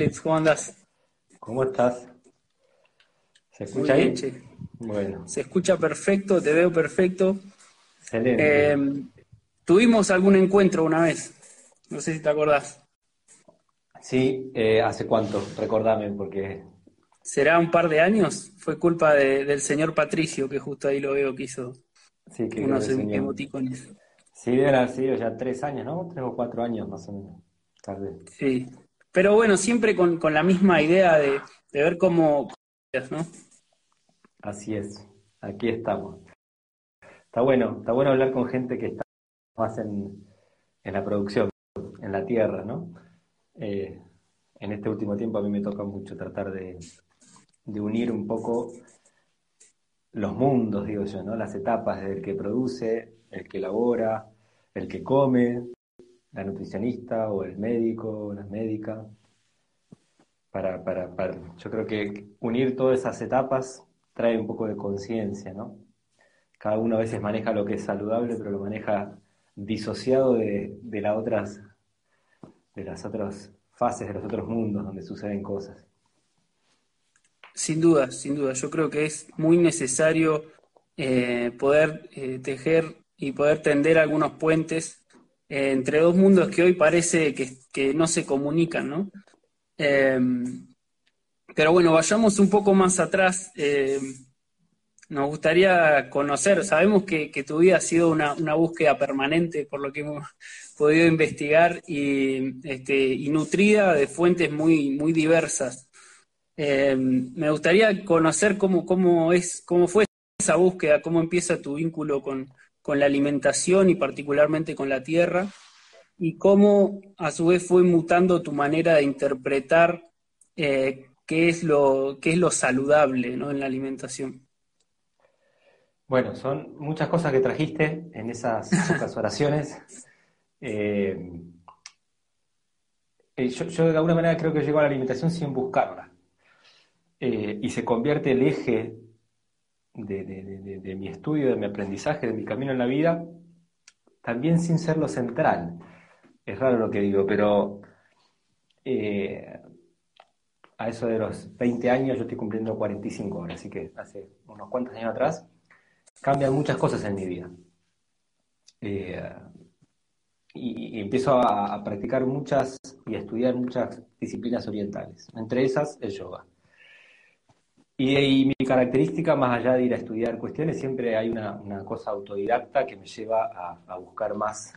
Alex, ¿cómo andás? ¿Cómo estás? ¿Se escucha ahí? Bueno. Se escucha perfecto, te veo perfecto. Excelente. Eh, tuvimos algún encuentro una vez, no sé si te acordás. Sí, eh, ¿hace cuánto? Recordame, porque... ¿Será un par de años? Fue culpa del señor Patricio, que justo ahí lo veo que hizo sí, que unos em- emoticones. Sí, debe haber sido ya tres años, ¿no? Tres o cuatro años más o menos, tal vez. Sí, pero bueno, siempre con, la misma idea de, ver cómo. Así es, aquí estamos. Está bueno, está bueno hablar con gente que está más en, la producción, en la tierra, ¿no? Eh, en este último tiempo a mí me toca mucho tratar de, de unir un poco los mundos, digo yo, ¿no? Las etapas del que produce, el que elabora, el que come, la nutricionista o el médico o la médica. Para, para, para, yo creo que unir todas esas etapas trae un poco de conciencia, ¿no? Cada uno a veces maneja lo que es saludable, pero lo maneja disociado de, de, las otras, de las otras fases, de los otros mundos donde suceden cosas. Sin duda, sin duda. Yo creo que es muy necesario eh, poder eh, tejer y poder tender algunos puentes eh, entre dos mundos que hoy parece que, no se comunican, ¿no? Em, pero bueno, vayamos un poco más atrás. Em, nos gustaría conocer, sabemos que, tu vida ha sido una, búsqueda permanente, por lo que hemos podido investigar, y, este, y nutrida de fuentes muy, muy diversas. Em, me gustaría conocer cómo, cómo, es, cómo fue esa búsqueda, cómo empieza tu vínculo con, con la alimentación y particularmente con la tierra, y cómo a su vez fue mutando tu manera de interpretar eh, qué, es lo, qué es lo saludable ¿no? en la alimentación. Bueno, son muchas cosas que trajiste en esas pocas oraciones. Eh, eh, yo, de alguna manera creo que llego a la alimentación sin buscarla. y se convierte el eje de, mi estudio, de mi aprendizaje, de mi camino en la vida, también sin ser lo central. Es raro lo que digo, pero eh, a eso de los 20 años yo estoy cumpliendo 45 ahora, así que hace unos cuantos años atrás cambian muchas cosas en mi vida. Eh, y, empiezo a, a, practicar muchas y a estudiar muchas disciplinas orientales, entre esas el yoga. Y, mi característica, más allá de ir a estudiar cuestiones, siempre hay una, cosa autodidacta que me lleva a, buscar más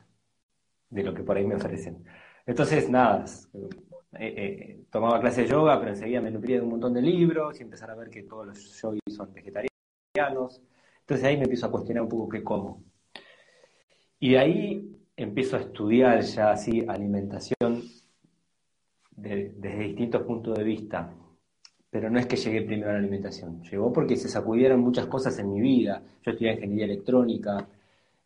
de lo que por ahí me ofrecen. Entonces, nada, eh, eh, tomaba clases de yoga, pero enseguida me nutría de un montón de libros y empezar a ver que todos los yogis son vegetarianos. Entonces ahí me empiezo a cuestionar un poco qué como. Y de ahí empiezo a estudiar ya así alimentación desde distintos puntos de vista pero no es que llegué primero a la alimentación, llegó porque se sacudieron muchas cosas en mi vida. Yo estudié ingeniería electrónica,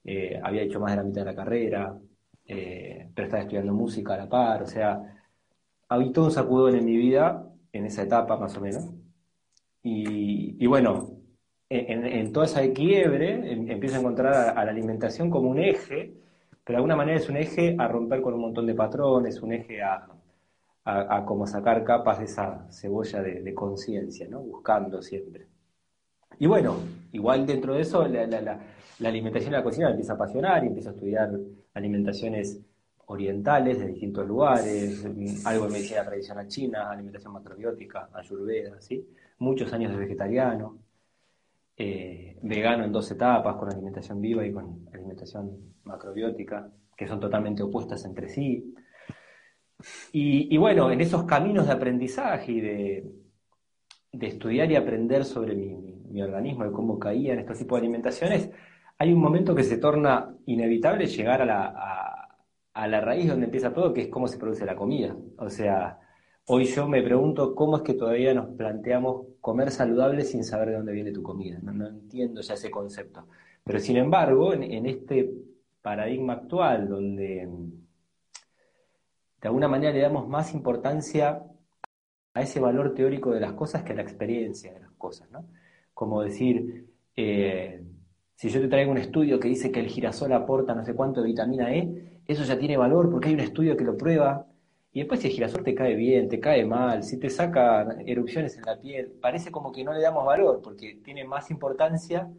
eh, había hecho más de la mitad de la carrera, eh, pero estaba estudiando música a la par, o sea, había todo un sacudón en mi vida, en esa etapa más o menos. Y, bueno, en, toda esa quiebre em, empiezo a encontrar a, la alimentación como un eje, pero de alguna manera es un eje a romper con un montón de patrones, un eje a, a, como sacar capas de esa cebolla de, conciencia, ¿no? Buscando siempre. Y bueno, igual dentro de eso, la, alimentación y la cocina me empieza a apasionar y empiezo a estudiar alimentaciones orientales de distintos lugares, algo de medicina tradicional china, alimentación macrobiótica, ayurveda, ¿sí? Muchos años de vegetariano, eh, vegano en dos etapas, con alimentación viva y con alimentación macrobiótica, que son totalmente opuestas entre sí. Y, bueno, en esos caminos de aprendizaje y de, estudiar y aprender sobre mi, organismo, de cómo caía en estos tipos de alimentaciones, hay un momento que se torna inevitable llegar a la, a, la raíz donde empieza todo, que es cómo se produce la comida. O sea, hoy yo me pregunto cómo es que todavía nos planteamos comer saludable sin saber de dónde viene tu comida. No, entiendo ya ese concepto. Pero sin embargo, en este paradigma actual donde de alguna manera le damos más importancia a ese valor teórico de las cosas que a la experiencia de las cosas, ¿no? Como decir, eh, si yo te traigo un estudio que dice que el girasol aporta no sé cuánto de vitamina E, eso ya tiene valor porque hay un estudio que lo prueba Y después si el girasol te cae bien, te cae mal, si te saca erupciones en la piel, parece como que no le damos valor, porque tiene más importancia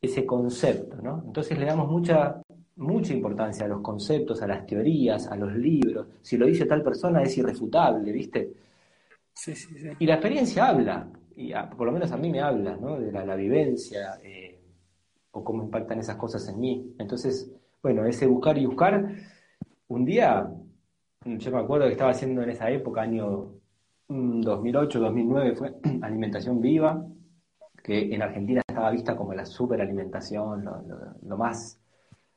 ese concepto, ¿no? Entonces le damos mucha, mucha importancia a los conceptos, a las teorías, a los libros. Si lo dice tal persona es irrefutable, ¿viste? Sí, sí, sí. Y la experiencia habla, y por lo menos a mí me habla, ¿no? De la, vivencia, eh, o cómo impactan esas cosas en mí. Entonces, bueno, ese buscar y buscar, un día, yo me acuerdo que estaba haciendo en esa época, año 2008, mm, 2009, fue alimentación viva, que en Argentina estaba vista como la superalimentación, lo, lo, más,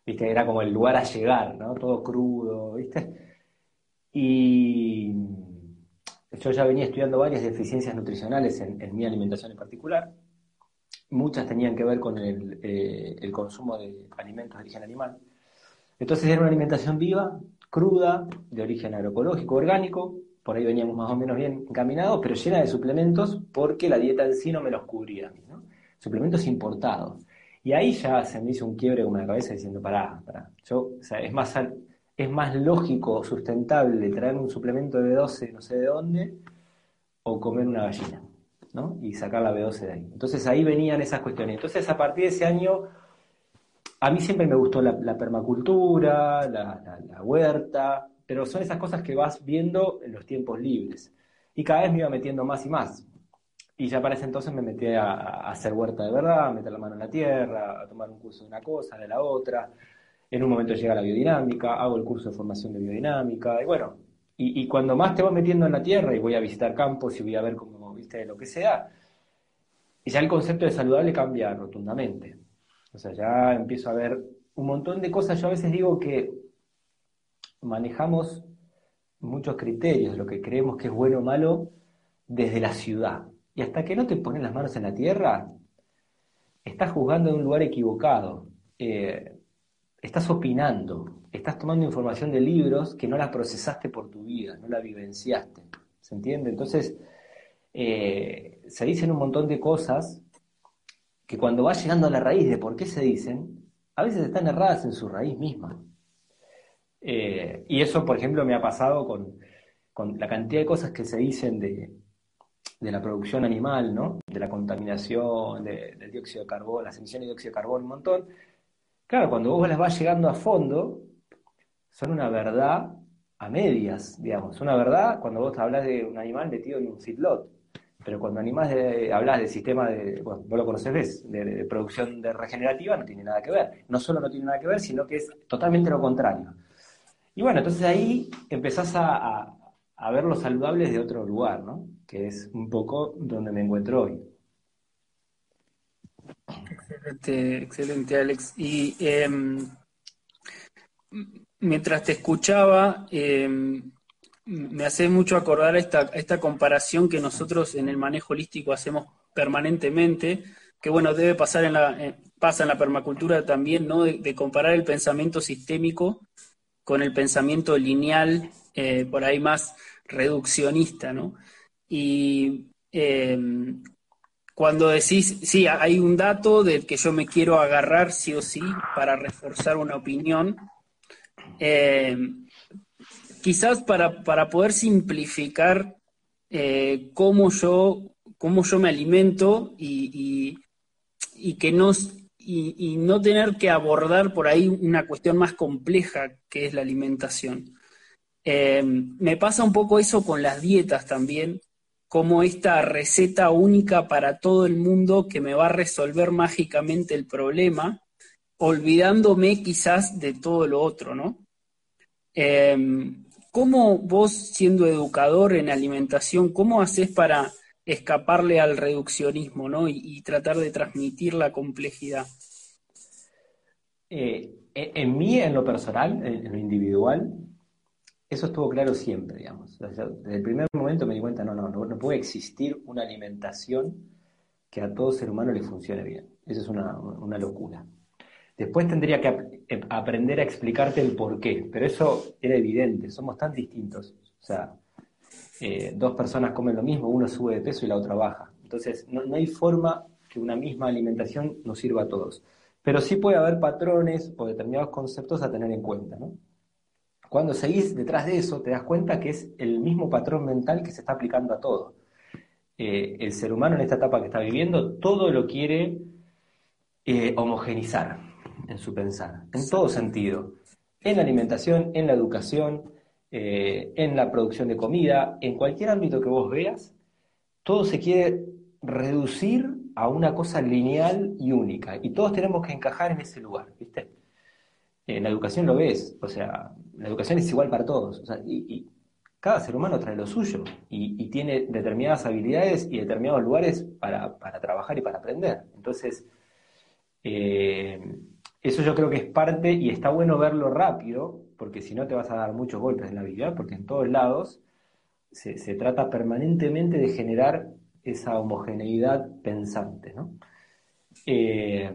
viste, era como el lugar a llegar, ¿no? Todo crudo, viste. Y yo ya venía estudiando varias deficiencias nutricionales en, mi alimentación en particular. Muchas tenían que ver con el, eh, el consumo de alimentos de origen animal. Entonces era una alimentación viva, cruda, de origen agroecológico, orgánico, por ahí veníamos más o menos bien encaminados, pero llena de suplementos porque la dieta en sí no me los cubría. Suplementos importados. Y ahí ya se me hizo un quiebre con la cabeza diciendo, pará, pará. Yo, o sea, es más, es más lógico, sustentable traer un suplemento de B12 no sé de dónde o comer una gallina, ¿no? Y sacar la B12 de ahí. Entonces ahí venían esas cuestiones. Entonces a partir de ese año, a mí siempre me gustó la, permacultura, la huerta, pero son esas cosas que vas viendo en los tiempos libres. Y cada vez me iba metiendo más y más. Y ya para ese entonces me metí a, hacer huerta de verdad, a meter la mano en la tierra, a tomar un curso de una cosa, de la otra. En un momento llega la biodinámica, hago el curso de formación de biodinámica, y bueno, y, cuando más te vas metiendo en la tierra y voy a visitar campos y voy a ver cómo, viste, lo que sea, y ya el concepto de saludable cambia rotundamente. O sea, ya empiezo a ver un montón de cosas. Yo a veces digo que manejamos muchos criterios lo que creemos que es bueno o malo desde la ciudad. Y hasta que no te pones las manos en la tierra, estás juzgando en un lugar equivocado. Eh, estás opinando, estás tomando información de libros que no la procesaste por tu vida, no la vivenciaste. ¿Se entiende? Entonces, eh, se dicen un montón de cosas que cuando vas llegando a la raíz de por qué se dicen, a veces están erradas en su raíz misma. Eh, y eso, por ejemplo, me ha pasado con, la cantidad de cosas que se dicen de, la producción animal, ¿no? De la contaminación, del dióxido de carbono, las emisiones de dióxido de carbono, un montón. Claro, cuando vos las vas llegando a fondo, son una verdad a medias, digamos. Una verdad cuando vos hablas de un animal metido en un feedlot. Pero cuando animás de, hablas del sistema de, bueno, vos lo conocés, de, de, producción de regenerativa, no tiene nada que ver. No solo no tiene nada que ver, sino que es totalmente lo contrario. Y bueno, entonces ahí empezás a, ver los saludables de otro lugar, ¿no? Que es un poco donde me encuentro hoy. Excelente, excelente, Alex. Y em, mientras te escuchaba, em, me hace mucho acordar esta, esta comparación que nosotros en el manejo holístico hacemos permanentemente, que bueno, debe pasar en la, pasa en la permacultura también, ¿no? de comparar el pensamiento sistémico con el pensamiento lineal, eh, por ahí más reduccionista, ¿no? Y em, cuando decís, sí, hay un dato del que yo me quiero agarrar sí o sí para reforzar una opinión, em, quizás para, poder simplificar eh, cómo, yo, cómo yo me alimento y, y que no y, no tener que abordar por ahí una cuestión más compleja que es la alimentación. Eh, me pasa un poco eso con las dietas también, como esta receta única para todo el mundo que me va a resolver mágicamente el problema, olvidándome quizás de todo lo otro, ¿no? Eh, ¿Cómo vos, siendo educador en alimentación, cómo haces para escaparle al reduccionismo, ¿no? Y, tratar de transmitir la complejidad. Eh, en mí, en lo personal, en lo individual, eso estuvo claro siempre, digamos. Desde el primer momento me di cuenta, no, no, no, puede existir una alimentación que a todo ser humano le funcione bien. Eso es una, una locura. Después tendría que eh, aprender a explicarte el por qué, pero eso era evidente, somos tan distintos. O sea, eh, dos personas comen lo mismo, uno sube de peso y la otra baja. Entonces, no, hay forma que una misma alimentación nos sirva a todos. Pero sí puede haber patrones o determinados conceptos a tener en cuenta. ¿no? Cuando seguís detrás de eso, te das cuenta que es el mismo patrón mental que se está aplicando a todo. Eh, el ser humano en esta etapa que está viviendo, todo lo quiere eh, homogenizar en su pensar, en todo sentido. En la alimentación, en la educación, eh, en la producción de comida, en cualquier ámbito que vos veas, todo se quiere reducir a una cosa lineal y única. Y todos tenemos que encajar en ese lugar, ¿viste? En la educación lo ves, o sea, la educación es igual para todos. y, cada ser humano trae lo suyo y, tiene determinadas habilidades y determinados lugares para, trabajar y para aprender. Entonces, eh, eso yo creo que es parte y está bueno verlo rápido, porque si no te vas a dar muchos golpes en la vida, porque en todos lados se, trata permanentemente de generar esa homogeneidad pensante. ¿no? Eh,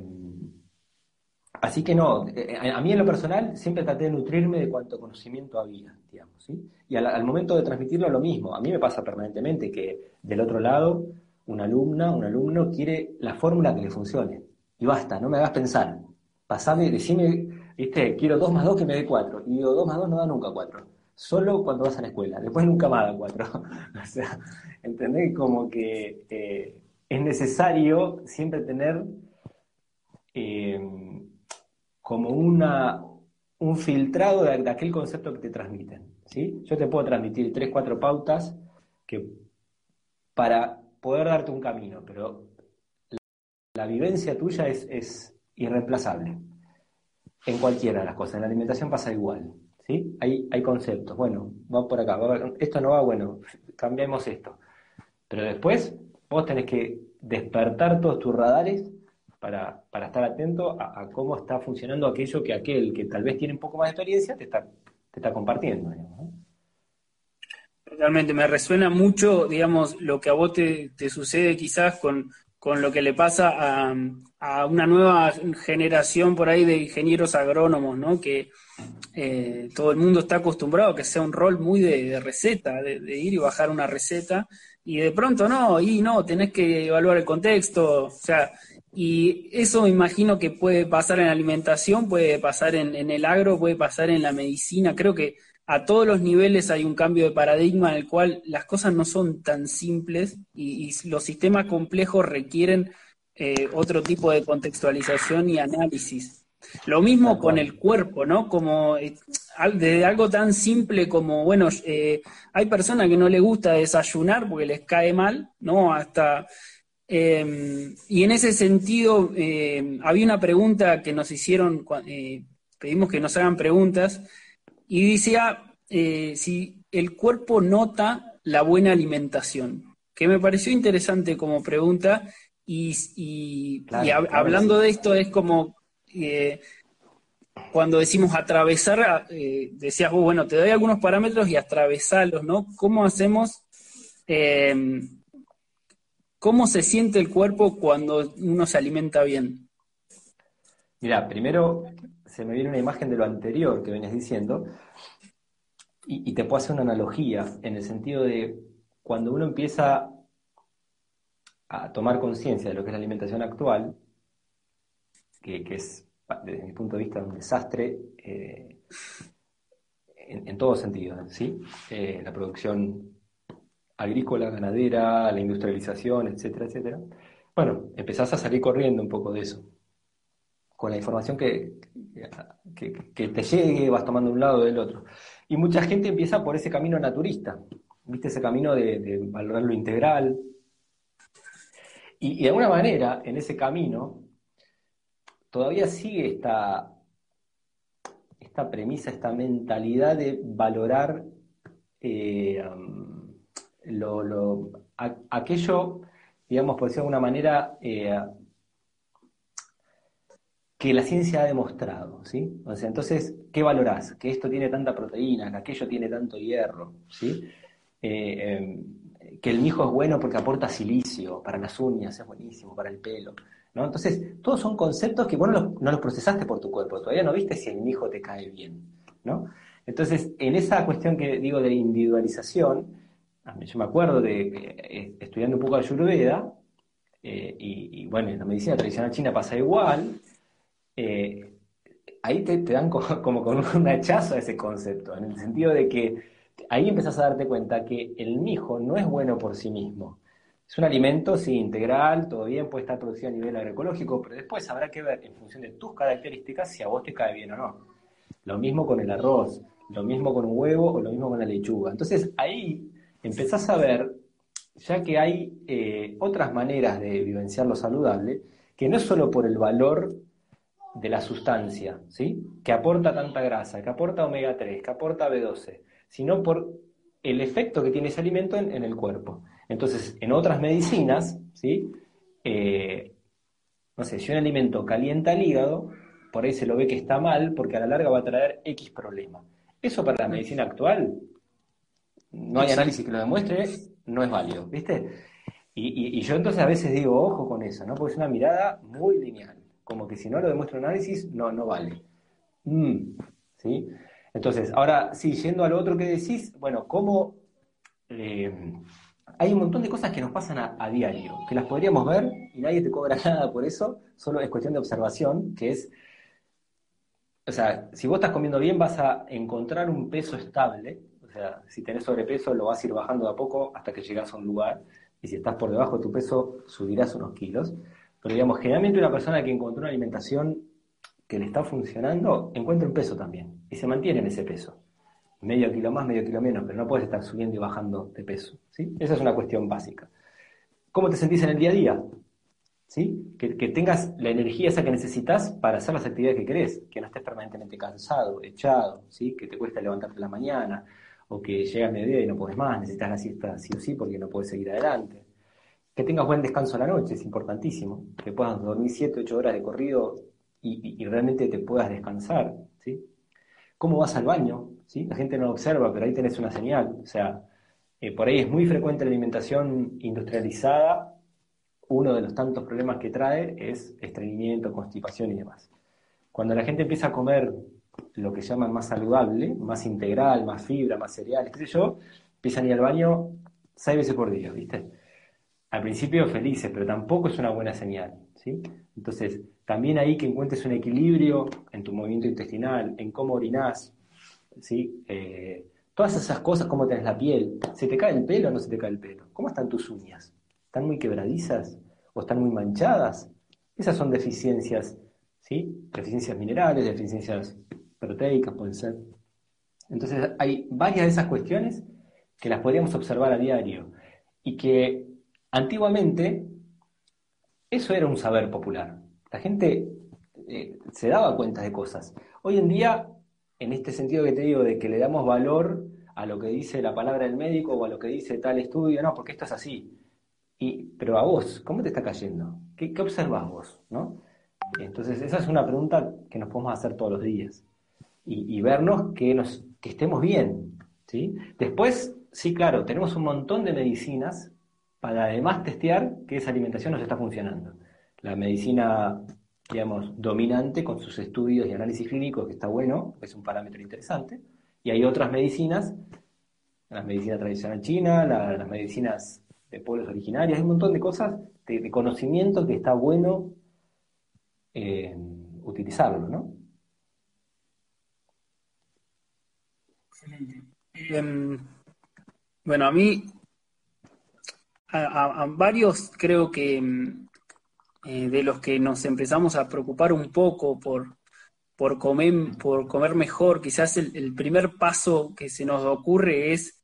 Así que no, eh, a mí en lo personal siempre traté de nutrirme de cuánto conocimiento había, digamos, ¿sí? Y al, momento de transmitirlo lo mismo. A mí me pasa permanentemente que del otro lado una alumna, un alumno quiere la fórmula que le funcione. Y basta, no me hagas pensar. Pasame, decime, viste, quiero 2 más 2 que me dé 4. Y digo, 2 más 2 no da nunca 4. Solo cuando vas a la escuela, después nunca más da 4. o sea, ¿entendés? Como que eh, es necesario siempre tener... Eh, como una, un filtrado de, aquel concepto que te transmiten. ¿sí? Yo te puedo transmitir tres, cuatro pautas que, para poder darte un camino, pero la, vivencia tuya es, irreemplazable en cualquiera de las cosas. En la alimentación pasa igual. ¿sí? Hay, hay conceptos. Bueno, va por acá. esto no va, bueno, cambiemos esto. Pero después vos tenés que despertar todos tus radares para, para estar atento a, cómo está funcionando aquello que aquel que tal vez tiene un poco más de experiencia te está, te está compartiendo. Realmente me resuena mucho, digamos, lo que a vos te, sucede quizás con, con, lo que le pasa a, a, una nueva generación por ahí de ingenieros agrónomos, ¿no? Que eh, todo el mundo está acostumbrado a que sea un rol muy de, receta, de, de, ir y bajar una receta, y de pronto no, y no, tenés que evaluar el contexto, o sea, y eso me imagino que puede pasar en la alimentación, puede pasar en, el agro, puede pasar en la medicina. Creo que a todos los niveles hay un cambio de paradigma en el cual las cosas no son tan simples y, los sistemas complejos requieren eh, otro tipo de contextualización y análisis. Lo mismo con el cuerpo, ¿no? Como eh, de algo tan simple como, bueno, eh, hay personas que no les gusta desayunar porque les cae mal, ¿no? Hasta Em, y en ese sentido, em, había una pregunta que nos hicieron, eh, pedimos que nos hagan preguntas, y decía eh, si el cuerpo nota la buena alimentación, que me pareció interesante como pregunta, y, hablando de esto es como eh, cuando decimos atravesar, decías bueno, te doy algunos parámetros y atravesarlos, ¿no? ¿Cómo hacemos? Em, ¿Cómo se siente el cuerpo cuando uno se alimenta bien? Mira, primero se me viene una imagen de lo anterior que venías diciendo y, te puedo hacer una analogía en el sentido de cuando uno empieza a tomar conciencia de lo que es la alimentación actual, que, es desde mi punto de vista un desastre eh, en, todo sentido, ¿sí? Eh, la producción agrícola, ganadera, la industrialización, etcétera, etcétera. Bueno, empezás a salir corriendo un poco de eso. Con la información que, te llegue, vas tomando un lado del otro. Y mucha gente empieza por ese camino naturista, ¿viste? Ese camino de, valorar lo integral. Y, de alguna manera, en ese camino, todavía sigue esta, esta premisa, esta mentalidad de valorar eh, lo, aquello, digamos, por decirlo de alguna manera, eh, que la ciencia ha demostrado, ¿sí? O sea, entonces, ¿qué valorás? Que esto tiene tanta proteína, que aquello tiene tanto hierro, ¿sí? Eh, em, que el mijo es bueno porque aporta silicio para las uñas, es buenísimo, para el pelo, ¿no? Entonces, todos son conceptos que vos no los, no los procesaste por tu cuerpo, todavía no viste si el mijo te cae bien, ¿no? Entonces, en esa cuestión que digo de individualización, yo me acuerdo de eh, estudiando un poco Ayurveda, eh, y, bueno, en la medicina tradicional china pasa igual, eh, ahí te, dan como, con un hachazo a ese concepto, en el sentido de que ahí empezás a darte cuenta que el mijo no es bueno por sí mismo. Es un alimento, sí, integral, todo bien, puede estar producido a nivel agroecológico, pero después habrá que ver en función de tus características si a vos te cae bien o no. Lo mismo con el arroz, lo mismo con un huevo o lo mismo con la lechuga. Entonces ahí empezás a ver, ya que hay eh, otras maneras de vivenciar lo saludable, que no es solo por el valor de la sustancia, ¿sí? que aporta tanta grasa, que aporta omega 3, que aporta B12, sino por el efecto que tiene ese alimento en el cuerpo. Entonces, en otras medicinas, ¿sí? Eh, no sé, si un alimento calienta el hígado, por ahí se lo ve que está mal porque a la larga va a traer X problema. Eso para la medicina actual, no hay análisis que lo demuestre, no es válido, ¿viste? Y, yo entonces a veces digo, ojo con eso, ¿no? Porque es una mirada muy lineal, como que si no lo demuestra el análisis, no, no vale. Mm, ¿Sí? Entonces, ahora, sí, yendo a lo otro que decís, bueno, ¿cómo... Eh, hay un montón de cosas que nos pasan a, diario, que las podríamos ver y nadie te cobra nada por eso, solo es cuestión de observación, que es, o sea, si vos estás comiendo bien vas a encontrar un peso estable, o sea, si tenés sobrepeso lo vas a ir bajando de a poco hasta que llegas a un lugar, y si estás por debajo de tu peso subirás unos kilos, pero digamos, generalmente una persona que encontró una alimentación que le está funcionando, encuentra un peso también, y se mantiene en ese peso medio kilo más, medio kilo menos, pero no puedes estar subiendo y bajando de peso. ¿sí? Esa es una cuestión básica. ¿Cómo te sentís en el día a día? ¿Sí? Que, tengas la energía esa que necesitas para hacer las actividades que querés, que no estés permanentemente cansado, echado, ¿sí? que te cuesta levantarte en la mañana, o que llega el mediodía y no puedes más, necesitas la siesta sí o sí porque no puedes seguir adelante. Que tengas buen descanso la noche, es importantísimo, que puedas dormir 7, 8 horas de corrido y, realmente te puedas descansar. ¿sí? ¿Cómo vas al baño? La gente no lo observa, pero ahí tenés una señal. O sea, eh, por ahí es muy frecuente la alimentación industrializada. Uno de los tantos problemas que trae es estreñimiento, constipación y demás. Cuando la gente empieza a comer lo que llaman más saludable, más integral, más fibra, más cereales, qué sé yo, empiezan a ir al baño seis veces por día, ¿viste? Al principio felices, pero tampoco es una buena señal, ¿sí? Entonces, también ahí que encuentres un equilibrio en tu movimiento intestinal, en cómo orinás, ¿sí? Eh, todas esas cosas, cómo tenés la piel, ¿se te cae el pelo o no se te cae el pelo? ¿Cómo están tus uñas? ¿Están muy quebradizas o están muy manchadas? Esas son deficiencias, ¿sí? Deficiencias minerales, deficiencias proteicas pueden ser. Entonces hay varias de esas cuestiones que las podríamos observar a diario y que antiguamente eso era un saber popular. La gente eh, se daba cuenta de cosas. Hoy en día en este sentido que te digo, de que le damos valor a lo que dice la palabra del médico o a lo que dice tal estudio, no, porque esto es así. Y, pero a vos, ¿cómo te está cayendo? ¿Qué, qué observas vos? ¿no? Entonces, esa es una pregunta que nos podemos hacer todos los días. Y, vernos que, nos, que estemos bien. ¿sí? Después, sí, claro, tenemos un montón de medicinas para además testear que esa alimentación nos está funcionando. La medicina digamos, dominante con sus estudios y análisis clínicos, que está bueno, es un parámetro interesante. Y hay otras medicinas, la medicina tradicional china, las medicinas de pueblos originarios, hay un montón de cosas de, conocimiento que está bueno eh, utilizarlo, ¿no? Excelente. Em, bueno, a mí, a, varios creo que em, eh, de los que nos empezamos a preocupar un poco por, por, comer, por comer mejor, quizás el, primer paso que se nos ocurre es,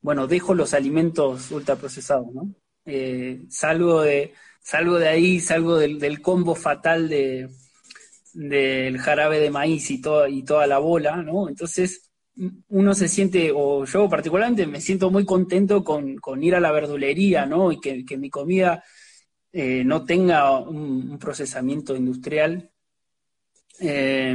bueno, dejo los alimentos ultraprocesados, ¿no? Eh, salgo, de, salgo de ahí, salgo del, combo fatal de, del jarabe de maíz y, toda y toda la bola, ¿no? Entonces uno se siente, o yo particularmente me siento muy contento con, ir a la verdulería, ¿no? Y que, que mi comida eh, no tenga un, procesamiento industrial. Eh,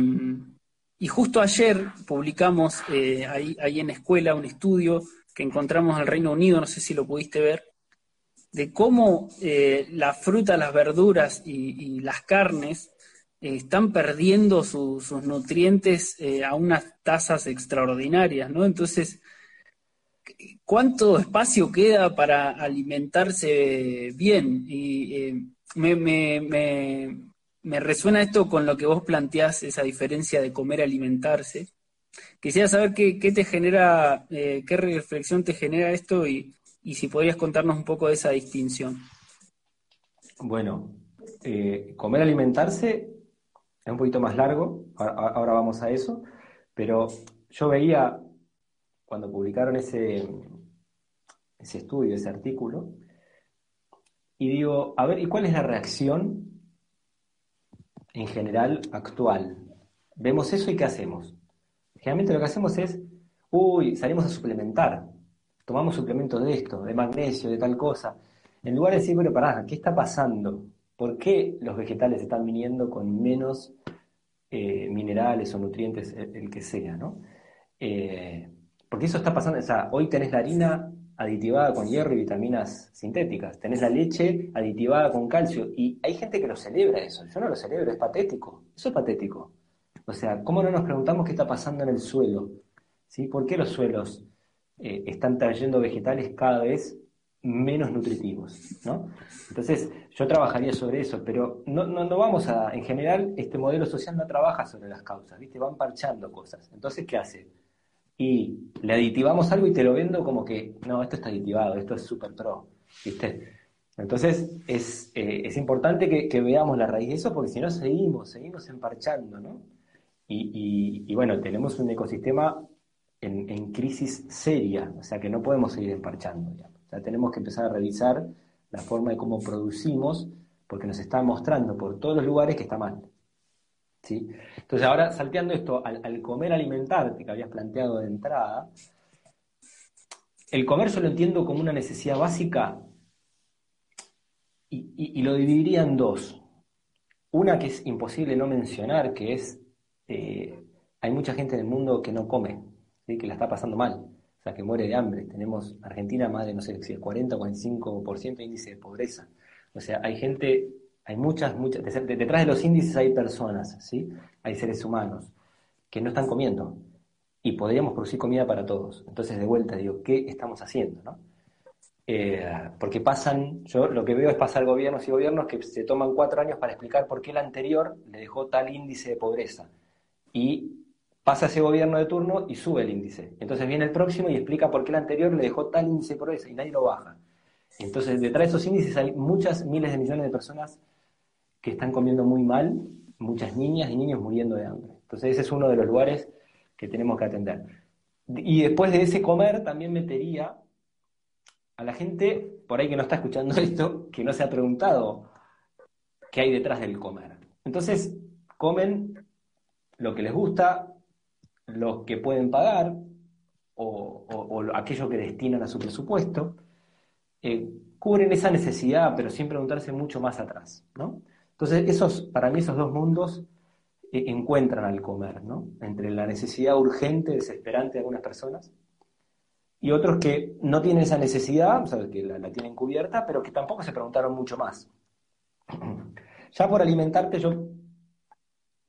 y justo ayer publicamos eh, ahí, ahí, en la escuela un estudio que encontramos en el Reino Unido, no sé si lo pudiste ver, de cómo la fruta, las verduras y, las carnes están perdiendo sus nutrientes a unas tasas extraordinarias, ¿no? Entonces, ¿cuánto espacio queda para alimentarse bien? Y eh, me, me resuena esto con lo que vos planteás, esa diferencia de comer alimentarse. Quisiera saber qué, te genera, eh, qué reflexión te genera esto y, si podrías contarnos un poco de esa distinción. Bueno, eh, comer alimentarse es un poquito más largo, ahora vamos a eso, pero yo veía cuando publicaron ese, ese estudio, ese artículo, y digo, a ver, ¿y cuál es la reacción en general actual? Vemos eso y ¿qué hacemos? Generalmente lo que hacemos es, uy, salimos a suplementar, tomamos suplementos de esto, de magnesio, de tal cosa, en lugar de decir, bueno, pará, ¿qué está pasando? ¿Por qué los vegetales están viniendo con menos eh, minerales o nutrientes, el, que sea, ¿no? Eh, porque eso está pasando, o sea, hoy tenés la harina aditivada con hierro y vitaminas sintéticas, tenés la leche aditivada con calcio, y hay gente que lo celebra eso, yo no lo celebro, es patético, eso es patético. O sea, ¿cómo no nos preguntamos qué está pasando en el suelo? ¿Sí? ¿Por qué los suelos eh, están trayendo vegetales cada vez menos nutritivos? ¿no? Entonces, yo trabajaría sobre eso, pero no, no, vamos a, en general, este modelo social no trabaja sobre las causas, ¿viste? Van parchando cosas. Entonces, ¿qué hace? Y le aditivamos algo y te lo vendo como que, no, esto está aditivado, esto es super pro, ¿viste? Entonces, es, eh, importante que, que, veamos la raíz de eso, porque si no, seguimos, seguimos emparchando, ¿no? Y, bueno, tenemos un ecosistema en, crisis seria, o sea que no podemos seguir emparchando. O sea, tenemos que empezar a revisar la forma de cómo producimos, porque nos está mostrando por todos los lugares que está mal. ¿sí? Entonces, ahora salteando esto al, comer alimentarte que habías planteado de entrada, el comer yo lo entiendo como una necesidad básica y, y, lo dividiría en dos. Una que es imposible no mencionar, que es eh, hay mucha gente en el mundo que no come, que la está pasando mal, o sea, que muere de hambre. Tenemos Argentina más de, no sé si 40 o 45% de índice de pobreza. O sea, hay gente, hay muchas, muchas, detrás de los índices hay personas, ¿sí? Hay seres humanos que no están comiendo y podríamos producir comida para todos. Entonces, de vuelta, digo, ¿qué estamos haciendo, no? Eh, porque pasan, yo lo que veo es pasar gobiernos y gobiernos que se toman cuatro años para explicar por qué el anterior le dejó tal índice de pobreza y pasa ese gobierno de turno y sube el índice. Entonces viene el próximo y explica por qué el anterior le dejó tal índice por eso y nadie lo baja. Entonces detrás de esos índices hay muchas miles de millones de personas que están comiendo muy mal, muchas niñas y niños muriendo de hambre. Entonces ese es uno de los lugares que tenemos que atender. Y después de ese comer también metería a la gente, por ahí que no está escuchando esto, que no se ha preguntado qué hay detrás del comer. Entonces comen lo que les gusta, lo que pueden pagar o, aquello que destinan a su presupuesto, eh, cubren esa necesidad, pero sin preguntarse mucho más atrás, ¿no? Entonces, esos, para mí esos dos mundos eh, encuentran al comer, ¿no? Entre la necesidad urgente, desesperante de algunas personas, y otros que no tienen esa necesidad, o que la, la tienen cubierta, pero que tampoco se preguntaron mucho más. Ya por alimentarte, yo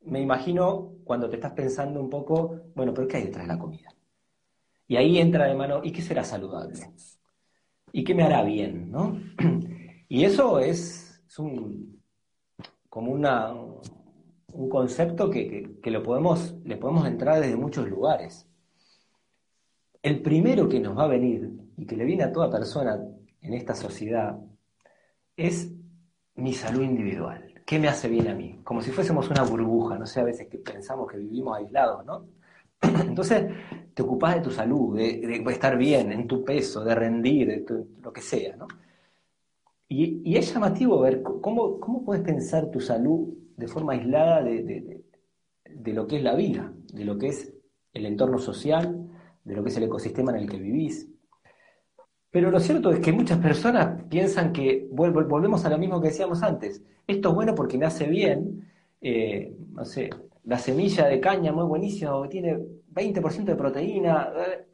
me imagino cuando te estás pensando un poco, bueno, pero ¿qué hay detrás de la comida? Y ahí entra de mano, ¿y qué será saludable? ¿Y qué me hará bien? ¿no? Y eso es, un, como una, un concepto que, lo podemos, le podemos entrar desde muchos lugares. El primero que nos va a venir y que le viene a toda persona en esta sociedad es mi salud individual. ¿Qué me hace bien a mí? Como si fuésemos una burbuja, no sé, a veces que pensamos que vivimos aislados, ¿no? Entonces, te ocupás de tu salud, de, estar bien, en tu peso, de rendir, de lo que sea, ¿no? Y, es llamativo ver cómo, cómo puedes pensar tu salud de forma aislada de, de lo que es la vida, de lo que es el entorno social, de lo que es el ecosistema en el que vivís. Pero lo cierto es que muchas personas piensan que, volvemos a lo mismo que decíamos antes, esto es bueno porque me hace bien, eh, no sé, la semilla de caña muy buenísima, tiene 20% de proteína, eh,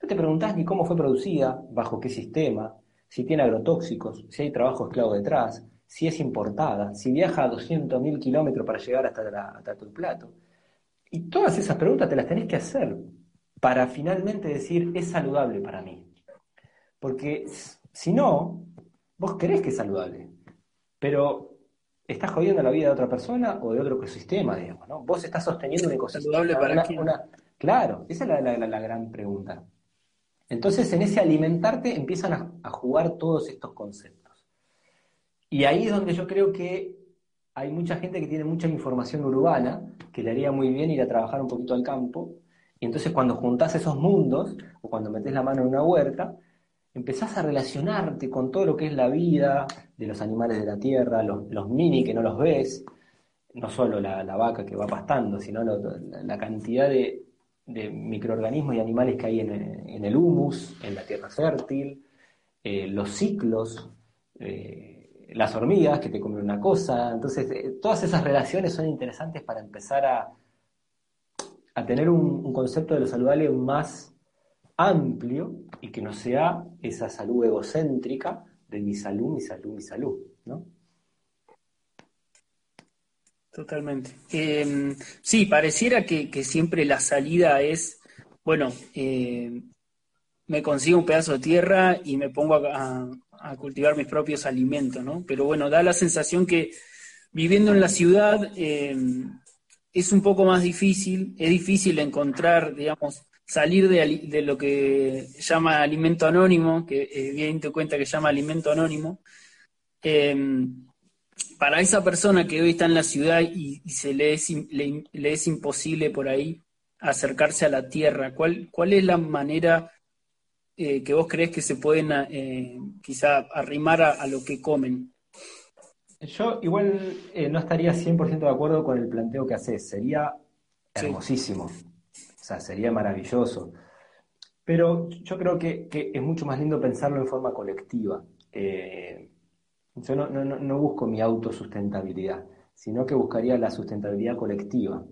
no te preguntás ni cómo fue producida, bajo qué sistema, si tiene agrotóxicos, si hay trabajo esclavo detrás, si es importada, si viaja a 200.000 kilómetros para llegar hasta, hasta tu plato. Y todas esas preguntas te las tenés que hacer para finalmente decir, es saludable para mí. Porque si no, vos querés que es saludable, pero estás jodiendo la vida de otra persona o de otro ecosistema, digamos, ¿no? Vos estás sosteniendo un ecosistema. ¿Saludable para quién? Claro, esa es la, gran pregunta. Entonces, en ese alimentarte empiezan a, jugar todos estos conceptos. Y ahí es donde yo creo que hay mucha gente que tiene mucha información urbana, que le haría muy bien ir a trabajar un poquito al campo. Y entonces cuando juntás esos mundos, o cuando metes la mano en una huerta, empezás a relacionarte con todo lo que es la vida de los animales de la tierra, los, mini que no los ves, no solo la, vaca que va pastando, sino la cantidad de, microorganismos y animales que hay en, el humus, en la tierra fértil, eh, los ciclos, eh, las hormigas que te comen una cosa. Entonces, eh, todas esas relaciones son interesantes para empezar a, tener un, un concepto de lo saludable más amplio y que no sea esa salud egocéntrica de mi salud, mi salud, mi salud, ¿no? Totalmente. Em, sí, pareciera que, siempre la salida es, bueno, eh, me consigo un pedazo de tierra y me pongo a, cultivar mis propios alimentos, ¿no? Pero bueno, da la sensación que viviendo en la ciudad em, es un poco más difícil, es difícil encontrar, digamos, salir de, lo que llama alimento anónimo, que eh, bien te cuenta que llama alimento anónimo, em, para esa persona que hoy está en la ciudad y, se le es, le, es, imposible por ahí acercarse a la tierra, ¿cuál, cuál es la manera eh, que vos crees que se pueden eh, quizá arrimar a, lo que comen? Yo igual no estaría 100% de acuerdo con el planteo que haces, sería hermosísimo. O sea, sería maravilloso. Pero yo creo que, es mucho más lindo pensarlo en forma colectiva. Eh, yo no, busco mi autosustentabilidad, sino que buscaría la sustentabilidad colectiva,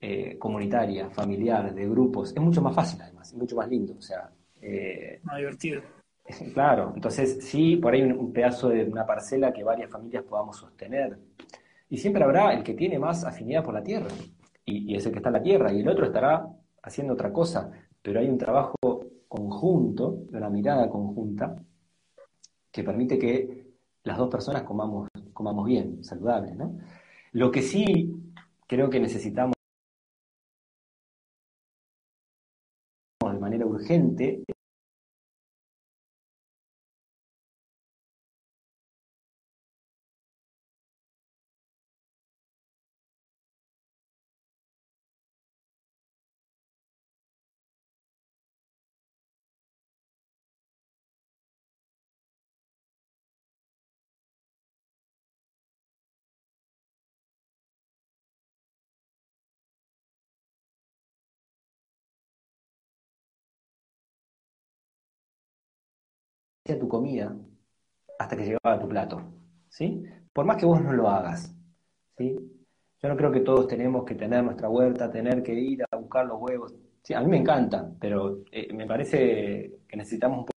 eh, comunitaria, familiar, de grupos. Es mucho más fácil, además, es mucho más lindo. O sea, eh, más divertido. Claro, entonces sí, por ahí un, pedazo de una parcela que varias familias podamos sostener. Y siempre habrá el que tiene más afinidad por la tierra y, es el que está en la tierra, y el otro estará haciendo otra cosa, pero hay un trabajo conjunto, una mirada conjunta, que permite que las dos personas comamos, comamos bien, saludable. ¿no? Lo que sí creo que necesitamos de manera urgente tu comida hasta que llegaba a tu plato, ¿sí? Por más que vos no lo hagas, ¿sí? Yo no creo que todos tenemos que tener nuestra huerta, tener que ir a buscar los huevos. Sí, a mí me encanta, pero eh, me parece que necesitamos un poco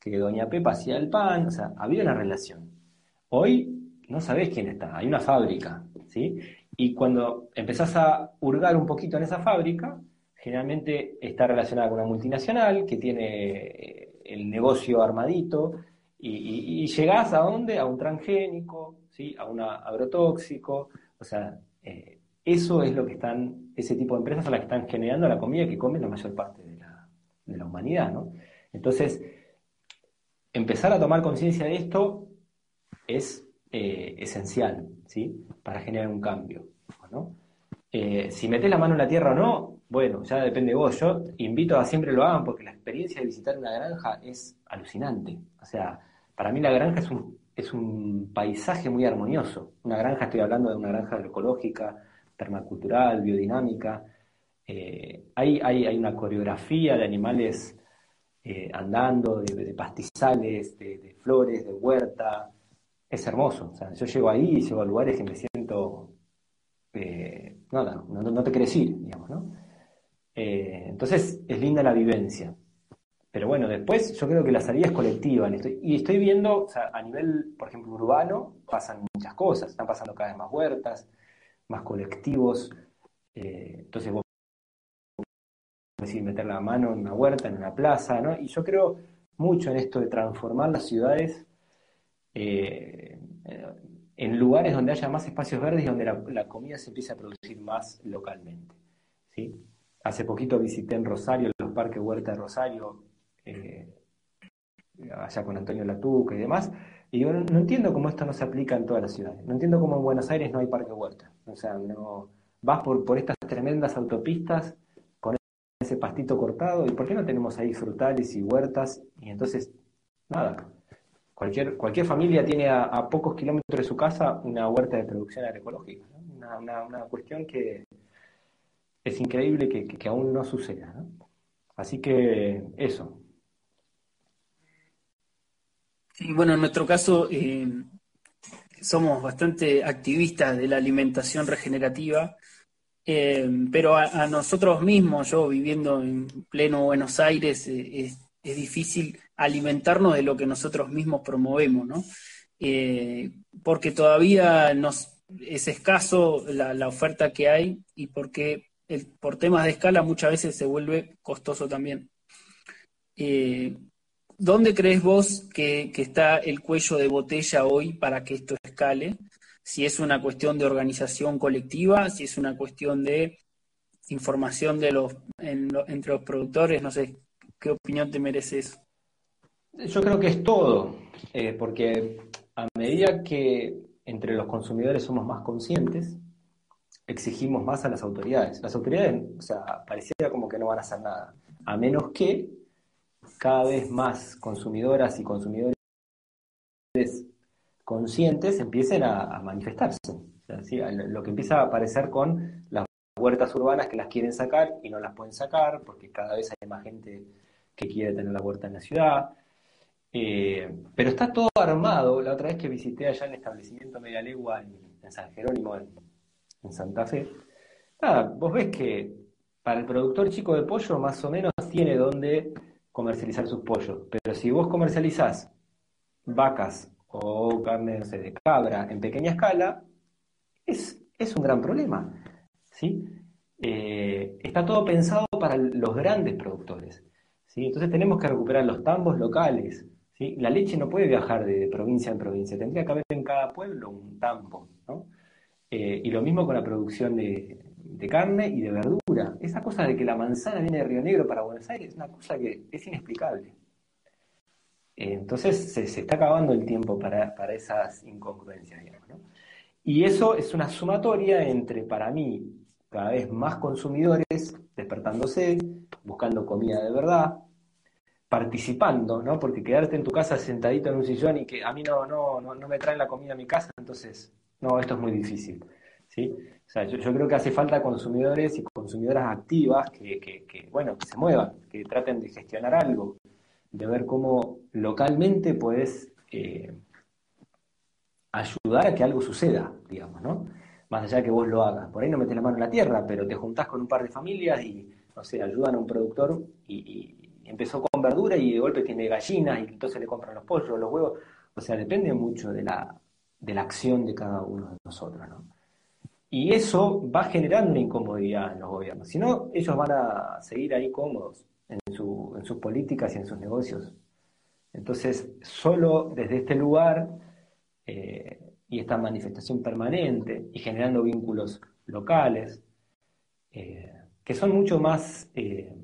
que Doña Pepa hacía el pan, o sea, había una relación. Hoy no sabés quién está, hay una fábrica, ¿sí? Y cuando empezás a hurgar un poquito en esa fábrica, generalmente está relacionada con una multinacional que tiene el negocio armadito y, llegás a dónde? A un transgénico, ¿sí? a un agrotóxico, o sea, eh, eso es lo que están, ese tipo de empresas son las que están generando la comida que come la mayor parte de la, de la humanidad, ¿no? Entonces, empezar a tomar conciencia de esto es eh, esencial, ¿sí? Para generar un cambio, ¿no? Eh, si metes la mano en la tierra o no, bueno, ya depende de vos. Yo invito a siempre lo hagan porque la experiencia de visitar una granja es alucinante. O sea, para mí la granja es un, es un paisaje muy armonioso. Una granja, estoy hablando de una granja agroecológica, permacultural, biodinámica. Eh, hay, hay, una coreografía de animales eh, andando, de, pastizales, de, flores, de huerta. Es hermoso. O sea, yo llego ahí y llego a lugares que me siento. Eh, nada, no, no, te querés ir, digamos, ¿no? Eh, entonces es linda la vivencia. Pero bueno, después yo creo que la salida es colectiva. Y estoy viendo, a nivel, por ejemplo, urbano, pasan muchas cosas. Están pasando cada vez más huertas, más colectivos. Eh, entonces vos decir meter la mano en una huerta, en una plaza, ¿no? Y yo creo mucho en esto de transformar las ciudades eh, en lugares donde haya más espacios verdes y donde la, comida se empiece a producir más localmente. ¿sí? Hace poquito visité en Rosario, los parques Huerta de Rosario, eh, allá con Antonio Latuca y demás, y yo no, entiendo cómo esto no se aplica en todas las ciudades. No entiendo cómo en Buenos Aires no hay parque Huerta. O sea, no vas por, por estas tremendas autopistas con ese pastito cortado, ¿y por qué no tenemos ahí frutales y huertas? Y entonces, nada, Cualquier, cualquier familia tiene a, pocos kilómetros de su casa una huerta de producción agroecológica. Una, cuestión que es increíble que, aún no suceda. Así que eso. Bueno, en nuestro caso eh, somos bastante activistas de la alimentación regenerativa, eh, pero a, nosotros mismos, yo viviendo en pleno Buenos Aires, eh, es difícil alimentarnos de lo que nosotros mismos promovemos, ¿no? Porque todavía nos, es escaso la, oferta que hay y porque por temas de escala muchas veces se vuelve costoso también. Eh, ¿Dónde crees vos que, está el cuello de botella hoy para que esto escale? Si es una cuestión de organización colectiva, si es una cuestión de información de los, entre los productores, no sé, ¿qué opinión te merece eso? Yo creo que es todo, eh, porque a medida que entre los consumidores somos más conscientes, exigimos más a las autoridades. Las autoridades, o sea, pareciera como que no van a hacer nada, a menos que cada vez más consumidoras y consumidores conscientes empiecen a, manifestarse. lo que empieza a aparecer con las huertas urbanas que las quieren sacar y no las pueden sacar porque cada vez hay más gente que quiere tener la huerta en la ciudad. Eh, pero está todo armado. La otra vez que visité allá el establecimiento Media Legua en, San Jerónimo, en, Santa Fe, nada, vos ves que para el productor chico de pollo más o menos tiene donde comercializar sus pollos. Pero si vos comercializás vacas o carne de cabra en pequeña escala, es, es un gran problema. ¿sí? Eh, está todo pensado para los grandes productores. ¿sí? Entonces tenemos que recuperar los tambos locales, la leche no puede viajar de provincia en provincia, tendría que haber en cada pueblo un tampo, eh, y lo mismo con la producción de, carne y de verdura. Esa cosa de que la manzana viene de Río Negro para Buenos Aires es una cosa que es inexplicable. Eh, entonces se, está acabando el tiempo para, esas incongruencias, Y eso es una sumatoria entre, para mí, cada vez más consumidores despertándose, buscando comida de verdad, participando, ¿no? Porque quedarte en tu casa sentadito en un sillón y que a mí no, no, no, me traen la comida a mi casa, entonces, no, esto es muy difícil, ¿sí? O sea, yo, creo que hace falta consumidores y consumidoras activas que, que, bueno, que se muevan, que traten de gestionar algo, de ver cómo localmente puedes eh, ayudar a que algo suceda, digamos, ¿no? Más allá de que vos lo hagas. Por ahí no metes la mano en la tierra, pero te juntás con un par de familias y, no sé, ayudan a un productor y empezó con verdura y de golpe tiene gallinas y entonces le compran los pollos, los huevos. O sea, depende mucho de la, de la acción de cada uno de nosotros, ¿no? Y eso va generando una incomodidad en los gobiernos. Si no, ellos van a seguir ahí cómodos en, su, en sus políticas y en sus negocios. Entonces, solo desde este lugar eh, y esta manifestación permanente y generando vínculos locales, eh, que son mucho más eh,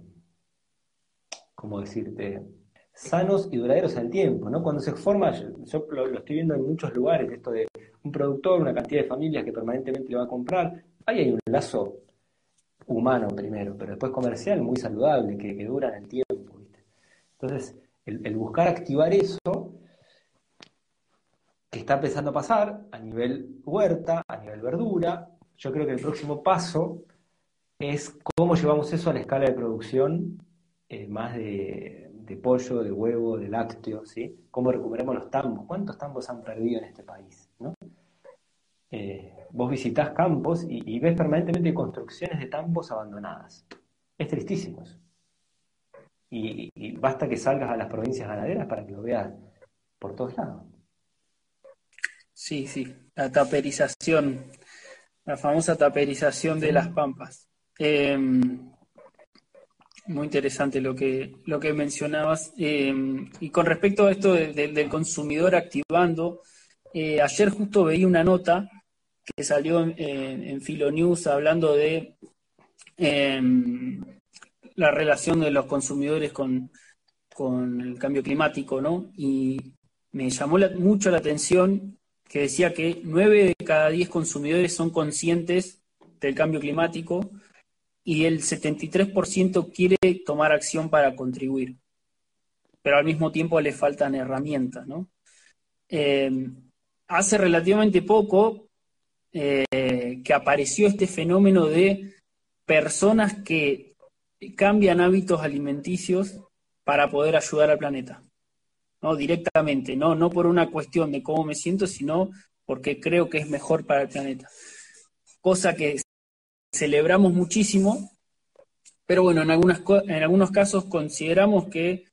como decirte, sanos y duraderos al tiempo, ¿no? Cuando se forma, yo, lo, estoy viendo en muchos lugares, esto de un productor, una cantidad de familias que permanentemente le va a comprar, ahí hay un lazo humano primero, pero después comercial muy saludable, que, dura en el tiempo, Entonces, el, buscar activar eso, que está empezando a pasar a nivel huerta, a nivel verdura, yo creo que el próximo paso es cómo llevamos eso a la escala de producción eh, más de, pollo, de huevo, de lácteo, ¿sí? ¿Cómo recuperamos los tambos? ¿Cuántos tambos han perdido en este país? Eh, vos visitás campos y, ves permanentemente construcciones de tambos abandonadas. Es tristísimo eso. Y, basta que salgas a las provincias ganaderas para que lo veas por todos lados. Sí, sí, la taperización, la famosa taperización de las pampas. Eh, muy interesante lo que, lo que mencionabas. Em, y con respecto a esto del consumidor activando, eh, ayer justo veía una nota que salió en, en Filonews hablando de em, la relación de los consumidores con, el cambio climático, ¿no? Y me llamó mucho la atención que decía que nueve de cada diez consumidores son conscientes del cambio climático y el 73% quiere tomar acción para contribuir, pero al mismo tiempo le faltan herramientas, ¿no? Em, hace relativamente poco eh, que apareció este fenómeno de personas que cambian hábitos alimenticios para poder ayudar al planeta. ¿no? Directamente, ¿no? no por una cuestión de cómo me siento, sino porque creo que es mejor para el planeta. Cosa que celebramos muchísimo, pero bueno, en, algunas, en algunos casos consideramos que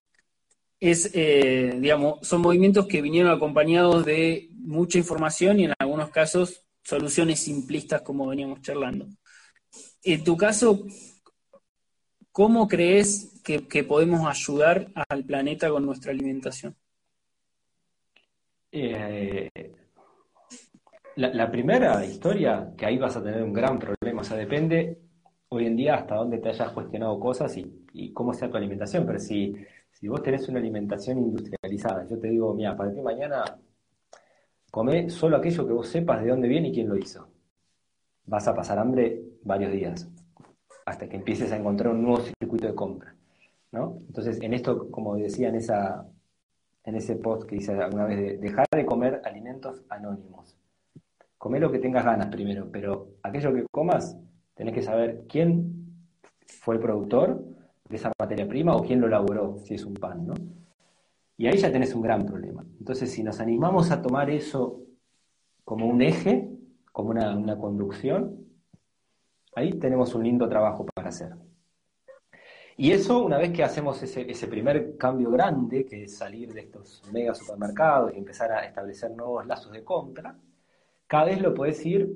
es, eh, digamos, son movimientos que vinieron acompañados de mucha información y en algunos casos soluciones simplistas como veníamos charlando. En tu caso, ¿cómo crees que, podemos ayudar al planeta con nuestra alimentación? Eh, la, primera historia, que ahí vas a tener un gran problema, o sea, depende hoy en día hasta dónde te hayas cuestionado cosas y, cómo sea tu alimentación, pero si si vos tenés una alimentación industrializada, yo te digo, mira, para ti mañana come solo aquello que vos sepas de dónde viene y quién lo hizo. Vas a pasar hambre varios días, hasta que empieces a encontrar un nuevo circuito de compra. ¿no? Entonces, en esto, como decía en, esa, en ese post que hice alguna vez, de dejar de comer alimentos anónimos. Come lo que tengas ganas primero, pero aquello que comas, tenés que saber quién fue el productor, de esa materia prima o quién lo elaboró, si es un pan, ¿no? Y ahí ya tenés un gran problema. Entonces, si nos animamos a tomar eso como un eje, como una, conducción, ahí tenemos un lindo trabajo para hacer. Y eso, una vez que hacemos ese, ese, primer cambio grande, que es salir de estos mega supermercados y empezar a establecer nuevos lazos de compra, cada vez lo puedes ir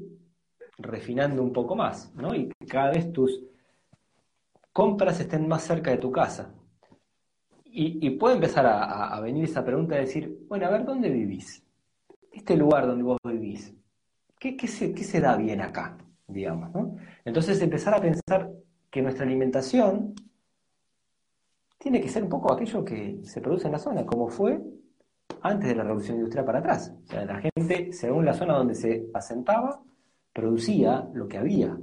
refinando un poco más, ¿no? Y cada vez tus compras estén más cerca de tu casa. Y, puede empezar a, venir esa pregunta de decir, bueno, a ver, ¿dónde vivís? Este lugar donde vos vivís, ¿qué, se, da bien acá? Digamos. Entonces empezar a pensar que nuestra alimentación tiene que ser un poco aquello que se produce en la zona, como fue antes de la revolución industrial para atrás. O sea, la gente, según la zona donde se asentaba, producía lo que había.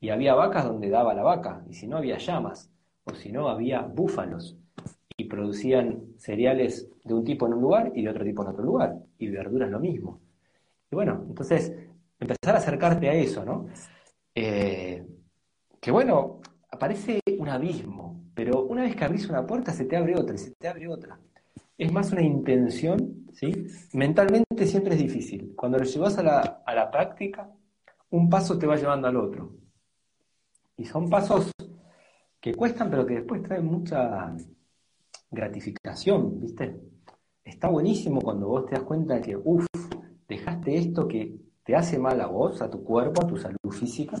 Y había vacas donde daba la vaca, y si no había llamas, o si no había búfalos, y producían cereales de un tipo en un lugar y de otro tipo en otro lugar, y verduras lo mismo. Y bueno, entonces, empezar a acercarte a eso, ¿no? Eh, que bueno, aparece un abismo, pero una vez que abrís una puerta se te abre otra y se te abre otra. Es más una intención, ¿sí? Mentalmente siempre es difícil. Cuando lo llevas a la, a la práctica, un paso te va llevando al otro. Y son pasos que cuestan, pero que después traen mucha gratificación, ¿viste? Está buenísimo cuando vos te das cuenta de que, uff, dejaste esto que te hace mal a vos, a tu cuerpo, a tu salud física,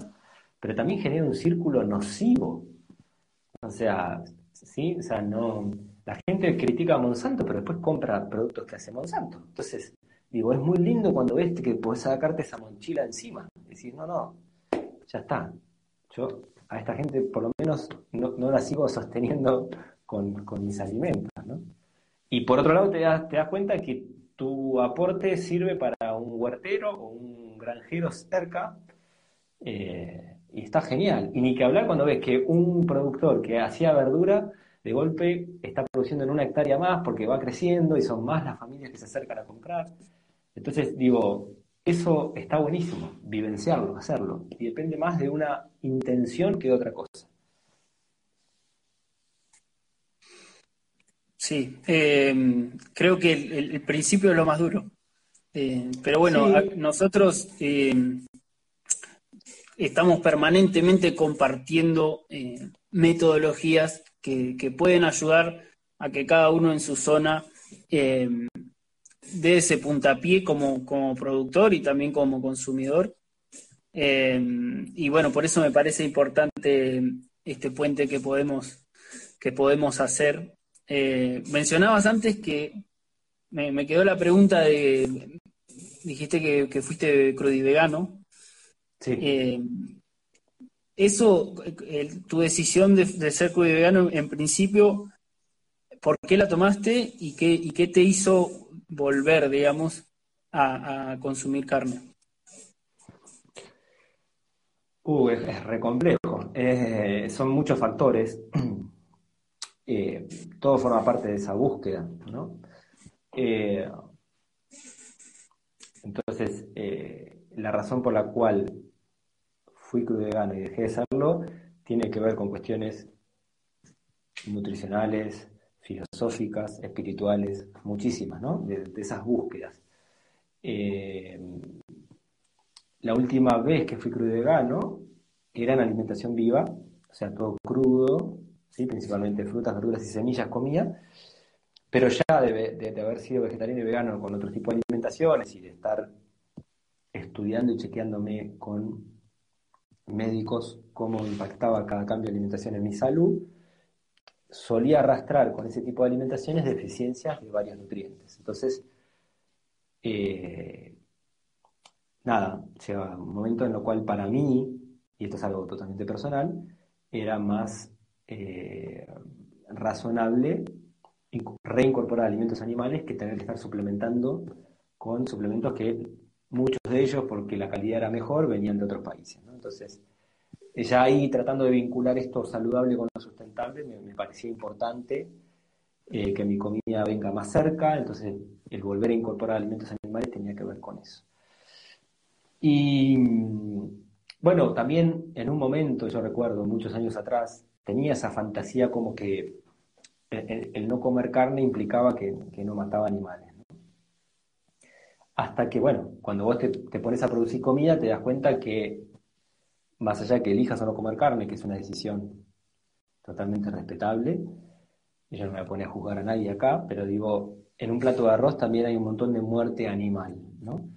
pero también genera un círculo nocivo. O sea, ¿sí? O sea, no... La gente critica a Monsanto, pero después compra productos que hace Monsanto. Entonces, digo, es muy lindo cuando ves que podés sacarte esa mochila encima. Decir, no, no, ya está, yo a esta gente por lo menos no, la sigo sosteniendo con, mis alimentos. ¿no? Y por otro lado te das, te das cuenta que tu aporte sirve para un huertero o un granjero cerca eh, y está genial. Y ni que hablar cuando ves que un productor que hacía verdura de golpe está produciendo en una hectárea más porque va creciendo y son más las familias que se acercan a comprar. Entonces digo, eso está buenísimo, vivenciarlo, hacerlo. Y depende más de una intención que de otra cosa. Sí, eh, creo que el, principio es lo más duro. Eh, pero bueno, nosotros eh, estamos permanentemente compartiendo metodologías que, que, pueden ayudar a que cada uno en su zona de ese puntapié como, como productor y también como consumidor. Eh, y bueno, por eso me parece importante este puente que podemos, que podemos hacer. Eh, mencionabas antes que me, quedó la pregunta de dijiste que, fuiste crudivegano. Sí. Eh, eso, tu decisión de, ser crudivegano, en principio, ¿por qué la tomaste y qué, y qué te hizo volver, digamos, a, consumir carne? Uh, es, re complejo. son muchos factores. Eh, todo forma parte de esa búsqueda, ¿no? Eh, entonces, eh, la razón por la cual fui vegano y dejé de serlo tiene que ver con cuestiones nutricionales, filosóficas, espirituales, muchísimas, ¿no? De, esas búsquedas. la última vez que fui crudo vegano era en alimentación viva, o sea, todo crudo, principalmente frutas, verduras y semillas comía, pero ya de, haber sido vegetariano y vegano con otro tipo de alimentaciones y de estar estudiando y chequeándome con médicos cómo impactaba cada cambio de alimentación en mi salud, solía arrastrar con ese tipo de alimentaciones deficiencias de varios nutrientes. Entonces, eh, nada, llega un momento en el cual para mí, y esto es algo totalmente personal, era más eh, razonable reincorporar alimentos animales que tener que estar suplementando con suplementos que muchos de ellos, porque la calidad era mejor, venían de otros países. Entonces, ya ahí tratando de vincular esto saludable con lo sustentable, me, parecía importante eh, que mi comida venga más cerca, entonces el volver a incorporar alimentos animales tenía que ver con eso. Y bueno, también en un momento, yo recuerdo muchos años atrás, tenía esa fantasía como que el, no comer carne implicaba que, no mataba animales. Hasta que, bueno, cuando vos te, pones a producir comida, te das cuenta que, más allá de que elijas o no comer carne, que es una decisión totalmente respetable, yo no me voy a poner a juzgar a nadie acá, pero digo, en un plato de arroz también hay un montón de muerte animal, ¿no?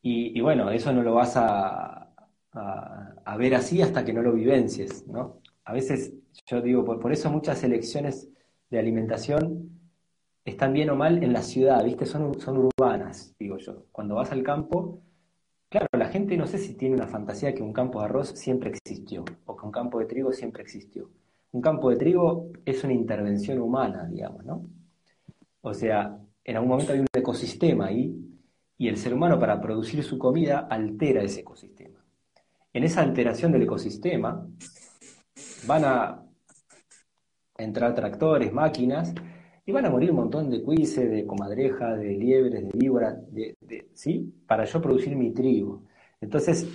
Y, bueno, eso no lo vas a, a, ver así hasta que no lo vivencies, ¿no? a veces yo digo, por, eso muchas elecciones de alimentación están bien o mal en la ciudad, ¿viste? Son, son digo yo. Cuando vas al campo, claro, la gente no sé si tiene una fantasía que un campo de arroz siempre existió o que un campo de trigo siempre existió. Un campo de trigo es una intervención humana, digamos, ¿no? O sea, en algún momento hay un ecosistema ahí y el ser humano para producir su comida altera ese ecosistema. En esa alteración del ecosistema, van a entrar tractores, máquinas, y van a morir un montón de cuises, de comadrejas, de liebres, de víboras, de, ¿sí? Para yo producir mi trigo. Entonces,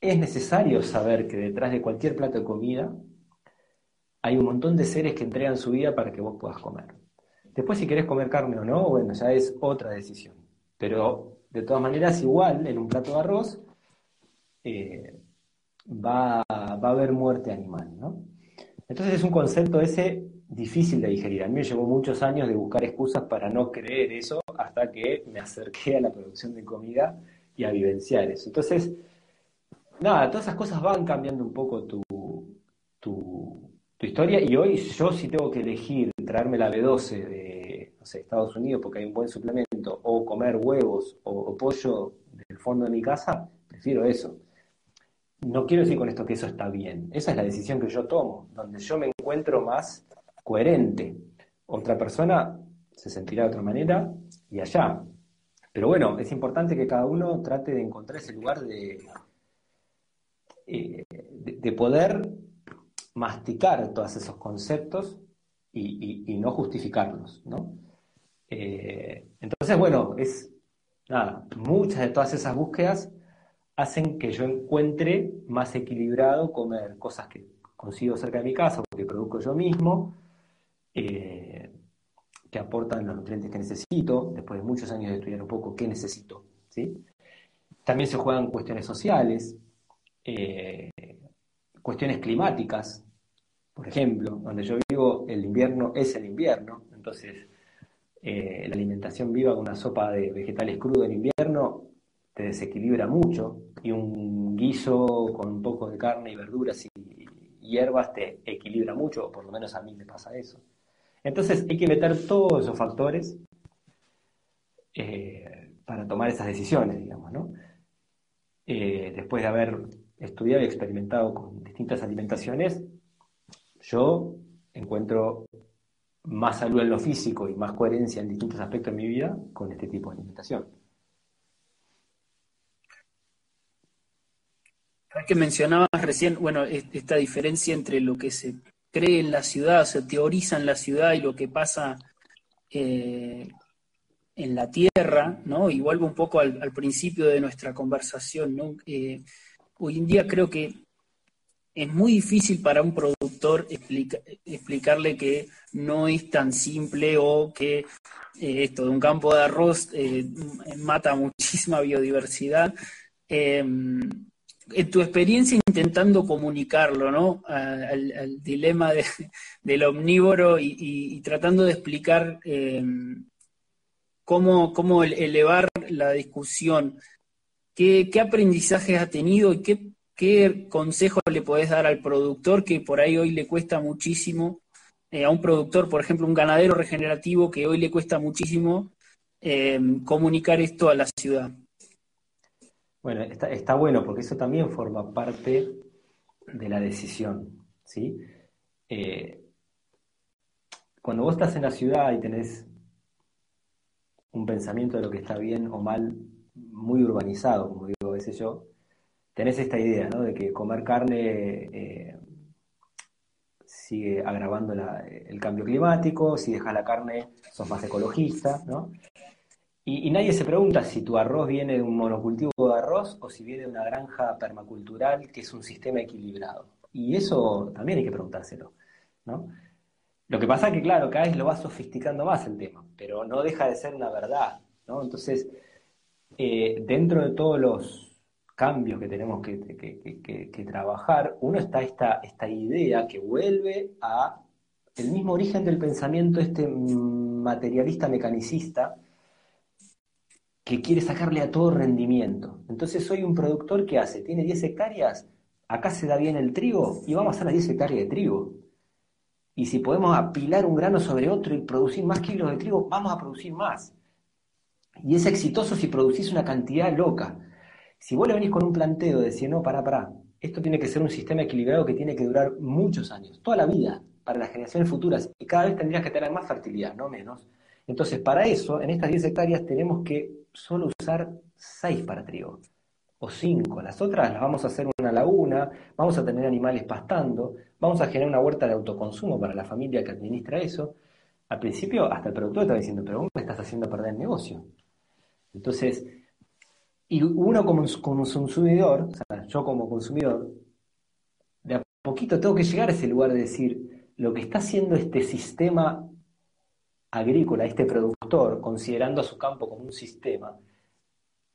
es necesario saber que detrás de cualquier plato de comida hay un montón de seres que entregan su vida para que vos puedas comer. Después, si querés comer carne o no, bueno, ya es otra decisión. Pero, de todas maneras, igual, en un plato de arroz, eh, va, a haber muerte animal, ¿no? Entonces es un concepto ese difícil de digerir. A mí me llevó muchos años de buscar excusas para no creer eso hasta que me acerqué a la producción de comida y a vivenciar eso. Entonces, nada, todas esas cosas van cambiando un poco tu, tu, historia y hoy yo si tengo que elegir traerme la B12 de Estados Unidos porque hay un buen suplemento o comer huevos o pollo del fondo de mi casa, prefiero eso. No quiero decir con esto que eso está bien. Esa es la decisión que yo tomo, donde yo me encuentro más coherente. Otra persona se sentirá de otra manera y allá. Pero bueno, es importante que cada uno trate de encontrar ese lugar de, eh, de, poder masticar todos esos conceptos y, no justificarlos, ¿no? Eh, entonces, bueno, es nada, muchas de todas esas búsquedas hacen que yo encuentre más equilibrado comer cosas que consigo cerca de mi casa o que produzco yo mismo, eh, que aportan los nutrientes que necesito, después de muchos años de estudiar un poco qué necesito. ¿sí? También se juegan cuestiones sociales, eh, cuestiones climáticas, por ejemplo, donde yo vivo el invierno es el invierno, entonces eh, la alimentación viva con una sopa de vegetales crudos en invierno te desequilibra mucho y un guiso con un poco de carne y verduras y hierbas te equilibra mucho, o por lo menos a mí me pasa eso. Entonces hay que meter todos esos factores eh, para tomar esas decisiones, digamos, ¿no? Eh, después de haber estudiado y experimentado con distintas alimentaciones, yo encuentro más salud en lo físico y más coherencia en distintos aspectos de mi vida con este tipo de alimentación. que mencionabas recién, bueno, esta diferencia entre lo que se cree en la ciudad, se teoriza en la ciudad y lo que pasa eh, en la tierra, ¿no? Y vuelvo un poco al, principio de nuestra conversación, ¿no? Eh, hoy en día creo que es muy difícil para un productor explicarle que no es tan simple o que eh, esto de un campo de arroz mata muchísima biodiversidad en tu experiencia intentando comunicarlo, ¿no? Al, dilema del omnívoro y, tratando de explicar em, cómo, elevar la discusión. ¿Qué, aprendizajes ha tenido y qué, qué consejos le podés dar al productor que por ahí hoy le cuesta muchísimo, eh, a un productor, por ejemplo, un ganadero regenerativo que hoy le cuesta muchísimo em, comunicar esto a la ciudad? Bueno, está, bueno porque eso también forma parte de la decisión, ¿sí? Eh, cuando vos estás en la ciudad y tenés un pensamiento de lo que está bien o mal muy urbanizado, como digo a veces yo, tenés esta idea, ¿no? De que comer carne eh, sigue agravando el cambio climático, si dejas la carne sos más ecologista, ¿no? Y, nadie se pregunta si tu arroz viene de un monocultivo de arroz o si viene de una granja permacultural que es un sistema equilibrado. Y eso también hay que preguntárselo, ¿no? Lo que pasa es que, claro, cada vez lo va sofisticando más el tema, pero no deja de ser una verdad, ¿no? Entonces, eh, dentro de todos los cambios que tenemos que, trabajar, uno está esta, esta idea que vuelve a el mismo origen del pensamiento este materialista mecanicista, que quiere sacarle a todo rendimiento. Entonces soy un productor que hace, tiene 10 hectáreas, acá se da bien el trigo y vamos a hacer las 10 hectáreas de trigo. Y si podemos apilar un grano sobre otro y producir más kilos de trigo, vamos a producir más. Y es exitoso si producís una cantidad loca. Si vos le venís con un planteo de decir, no, para, para, esto tiene que ser un sistema equilibrado que tiene que durar muchos años, toda la vida, para las generaciones futuras, y cada vez tendrías que tener más fertilidad, no menos. Entonces, para eso, en estas 10 hectáreas tenemos que solo usar 6 para trigo, o 5. Las otras las vamos a hacer una laguna, vamos a tener animales pastando, vamos a generar una huerta de autoconsumo para la familia que administra eso. Al principio, hasta el productor estaba diciendo, pero vos me estás haciendo perder el negocio. Entonces, y uno como, como consumidor, o sea, yo como consumidor, de a poquito tengo que llegar a ese lugar de decir, lo que está haciendo este sistema agrícola, este productor, considerando a su campo como un sistema,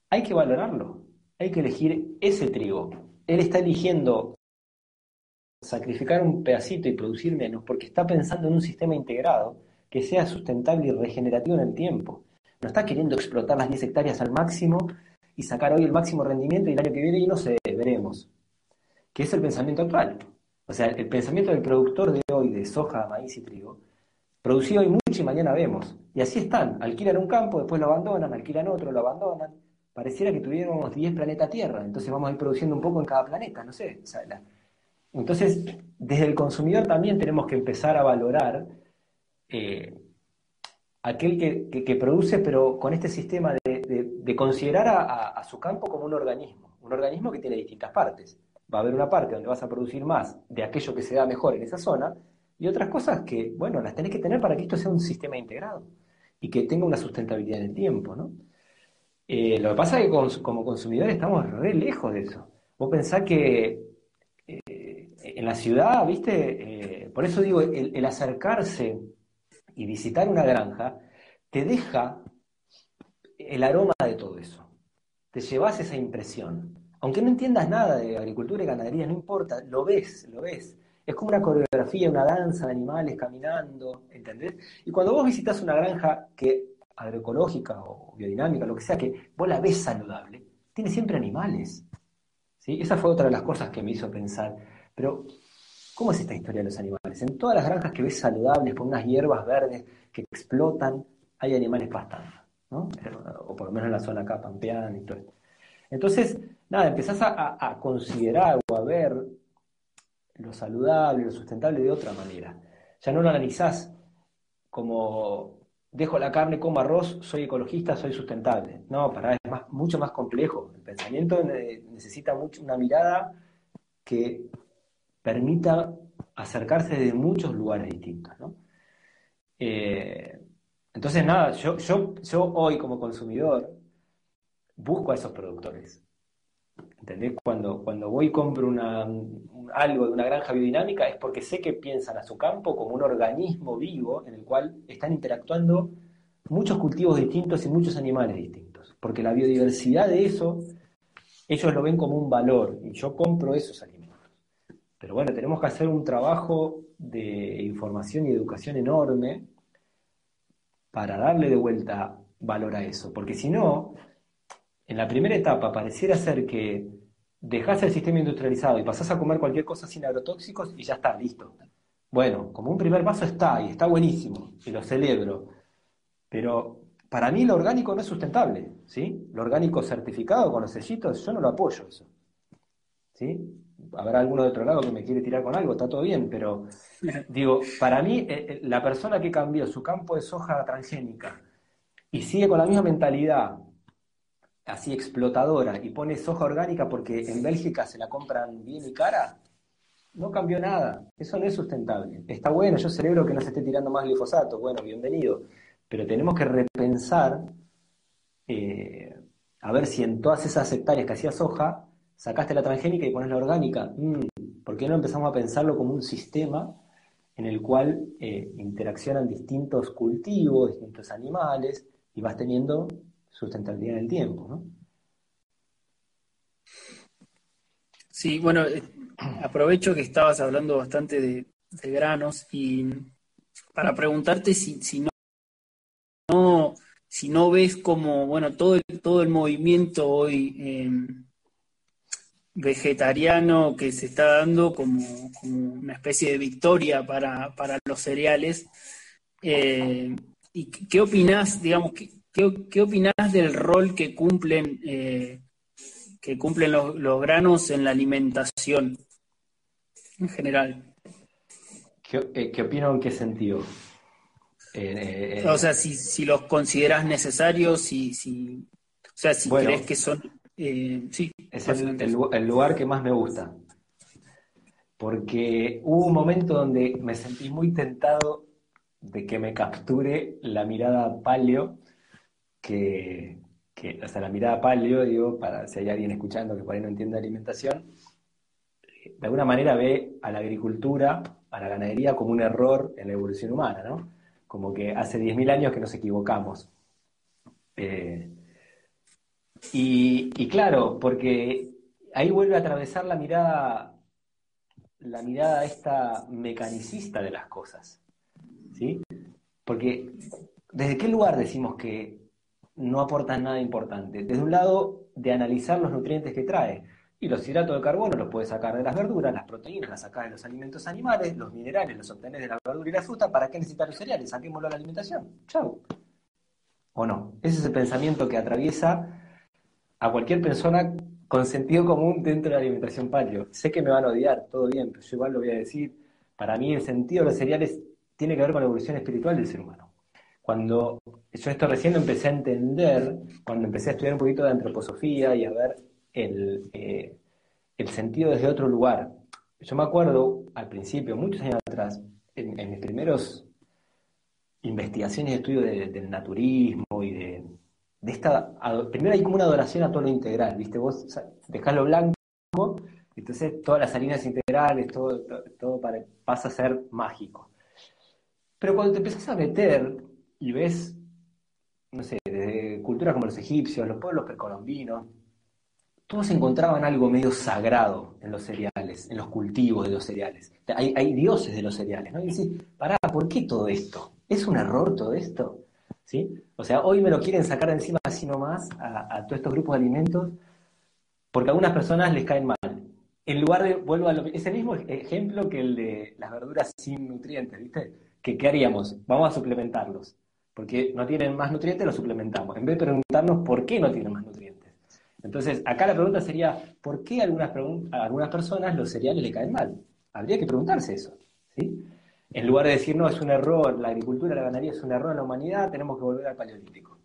hay que valorarlo, hay que elegir ese trigo. Él está eligiendo sacrificar un pedacito y producir menos porque está pensando en un sistema integrado que sea sustentable y regenerativo en el tiempo. No está queriendo explotar las 10 hectáreas al máximo y sacar hoy el máximo rendimiento y el año que viene y no sé, veremos. Que es el pensamiento actual. O sea, el pensamiento del productor de hoy de soja, maíz y trigo Producido hoy mucho y mañana vemos. Y así están, alquilan un campo, después lo abandonan, alquilan otro, lo abandonan. Pareciera que tuviéramos 10 planetas Tierra, entonces vamos a ir produciendo un poco en cada planeta, no sé. Entonces, desde el consumidor también tenemos que empezar a valorar eh, aquel que, produce, pero con este sistema de, considerar a, su campo como un organismo, un organismo que tiene distintas partes. Va a haber una parte donde vas a producir más de aquello que se da mejor en esa zona, y otras cosas que, bueno, las tenés que tener para que esto sea un sistema integrado y que tenga una sustentabilidad en el tiempo, ¿no? Eh, lo que pasa es que como consumidores estamos re lejos de eso. Vos pensás que eh, en la ciudad, ¿viste? Eh, por eso digo, el, acercarse y visitar una granja te deja el aroma de todo eso. Te llevas esa impresión. Aunque no entiendas nada de agricultura y ganadería, no importa, lo ves, lo ves. Es como una coreografía, una danza de animales caminando, ¿entendés? Y cuando vos visitas una granja que agroecológica o biodinámica, lo que sea, que vos la ves saludable, tiene siempre animales. ¿sí? Esa fue otra de las cosas que me hizo pensar, pero ¿cómo es esta historia de los animales? En todas las granjas que ves saludables, con unas hierbas verdes que explotan, hay animales pastando. ¿no? O por lo menos en la zona acá, pampeana y todo esto. Entonces, nada, empezás a, considerar o a ver lo saludable, lo sustentable de otra manera. Ya no lo analizás como dejo la carne, como arroz, soy ecologista, soy sustentable. No, para es mucho más complejo. El pensamiento necesita una mirada que permita acercarse de muchos lugares distintos. ¿no? Eh, entonces, nada, yo, yo, yo hoy como consumidor busco a esos productores. ¿Entendés? Cuando, cuando voy y compro una, algo de una granja biodinámica es porque sé que piensan a su campo como un organismo vivo en el cual están interactuando muchos cultivos distintos y muchos animales distintos. Porque la biodiversidad de eso, ellos lo ven como un valor y yo compro esos alimentos. Pero bueno, tenemos que hacer un trabajo de información y educación enorme para darle de vuelta valor a eso. Porque si no, en la primera etapa pareciera ser que dejás el sistema industrializado y pasás a comer cualquier cosa sin agrotóxicos y ya está, listo. Bueno, como un primer paso está y está buenísimo y lo celebro. Pero para mí lo orgánico no es sustentable, ¿sí? Lo orgánico certificado con los sellitos, yo no lo apoyo eso. ¿Sí? Habrá alguno de otro lado que me quiere tirar con algo, está todo bien, pero digo, para mí eh, eh, la persona que cambió su campo de soja transgénica y sigue con la misma mentalidad así explotadora y pone soja orgánica porque en Bélgica se la compran bien y cara, no cambió nada. Eso no es sustentable. Está bueno, yo celebro que no se esté tirando más glifosato, bueno, bienvenido. Pero tenemos que repensar eh, a ver si en todas esas hectáreas que hacía soja, sacaste la transgénica y pones la orgánica. Mm, ¿Por qué no empezamos a pensarlo como un sistema en el cual eh, interaccionan distintos cultivos, distintos animales, y vas teniendo sustentabilidad en el tiempo, ¿no? Sí, bueno, eh, aprovecho que estabas hablando bastante de, granos y para preguntarte si, si no, si no ves como, bueno, todo el, todo el movimiento hoy em, vegetariano que se está dando como, una especie de victoria para, los cereales. Eh, ¿Y qué opinás, digamos, qué, qué, opinás del rol que cumplen, eh, que cumplen los, granos en la alimentación en general? ¿Qué, eh, opino en qué sentido? o sea, si, los consideras necesarios, si, si, o sea, si crees que son eh, sí, es el, lugar que más me gusta. Porque hubo un momento donde me sentí muy tentado de que me capture la mirada paleo, que, sea, la mirada paleo, digo, para si hay alguien escuchando que por ahí no entiende alimentación, de alguna manera ve a la agricultura, a la ganadería como un error en la evolución humana, ¿no? Como que hace 10.000 años que nos equivocamos. Eh, y, claro, porque ahí vuelve a atravesar la mirada, la mirada esta mecanicista de las cosas. ¿Sí? Porque, ¿desde qué lugar decimos que no aportan nada importante? Desde un lado de analizar los nutrientes que trae. Y los hidratos de carbono los puedes sacar de las verduras, las proteínas las sacas de los alimentos animales, los minerales los obtenés de la verdura y la fruta. ¿Para qué necesitar los cereales? Saquémoslo a la alimentación. Chau. ¿O no? Ese es el pensamiento que atraviesa a cualquier persona con sentido común dentro de la alimentación paleo. Sé que me van a odiar, todo bien, pero yo igual lo voy a decir. Para mí el sentido de los cereales tiene que ver con la evolución espiritual del ser humano. Cuando yo esto recién empecé a entender, cuando empecé a estudiar un poquito de antroposofía y a ver el, eh, el sentido desde otro lugar. Yo me acuerdo al principio, muchos años atrás, en, mis primeros investigaciones y estudios del naturismo y de, de esta, primero hay como una adoración a todo lo integral, ¿viste? Vos dejás lo blanco, entonces todas las harinas integrales, todo, todo pasa a ser mágico. Pero cuando te empezás a meter y ves, no sé, de culturas como los egipcios, los pueblos precolombinos, todos encontraban algo medio sagrado en los cereales, en los cultivos de los cereales. Hay, hay dioses de los cereales, ¿no? Y decís, pará, ¿por qué todo esto? ¿Es un error todo esto? ¿sí? O sea, hoy me lo quieren sacar de encima así nomás a, todos estos grupos de alimentos porque a algunas personas les caen mal. En lugar de, vuelvo a lo es el mismo ejemplo que el de las verduras sin nutrientes, ¿viste? ¿Qué, haríamos? Vamos a suplementarlos. Porque no tienen más nutrientes, los suplementamos, en vez de preguntarnos por qué no tienen más nutrientes. Entonces, acá la pregunta sería, ¿por qué a algunas, personas los cereales le caen mal? Habría que preguntarse eso, ¿sí? En lugar de decir, no, es un error, la agricultura, la ganadería es un error en la humanidad, tenemos que volver al paleolítico.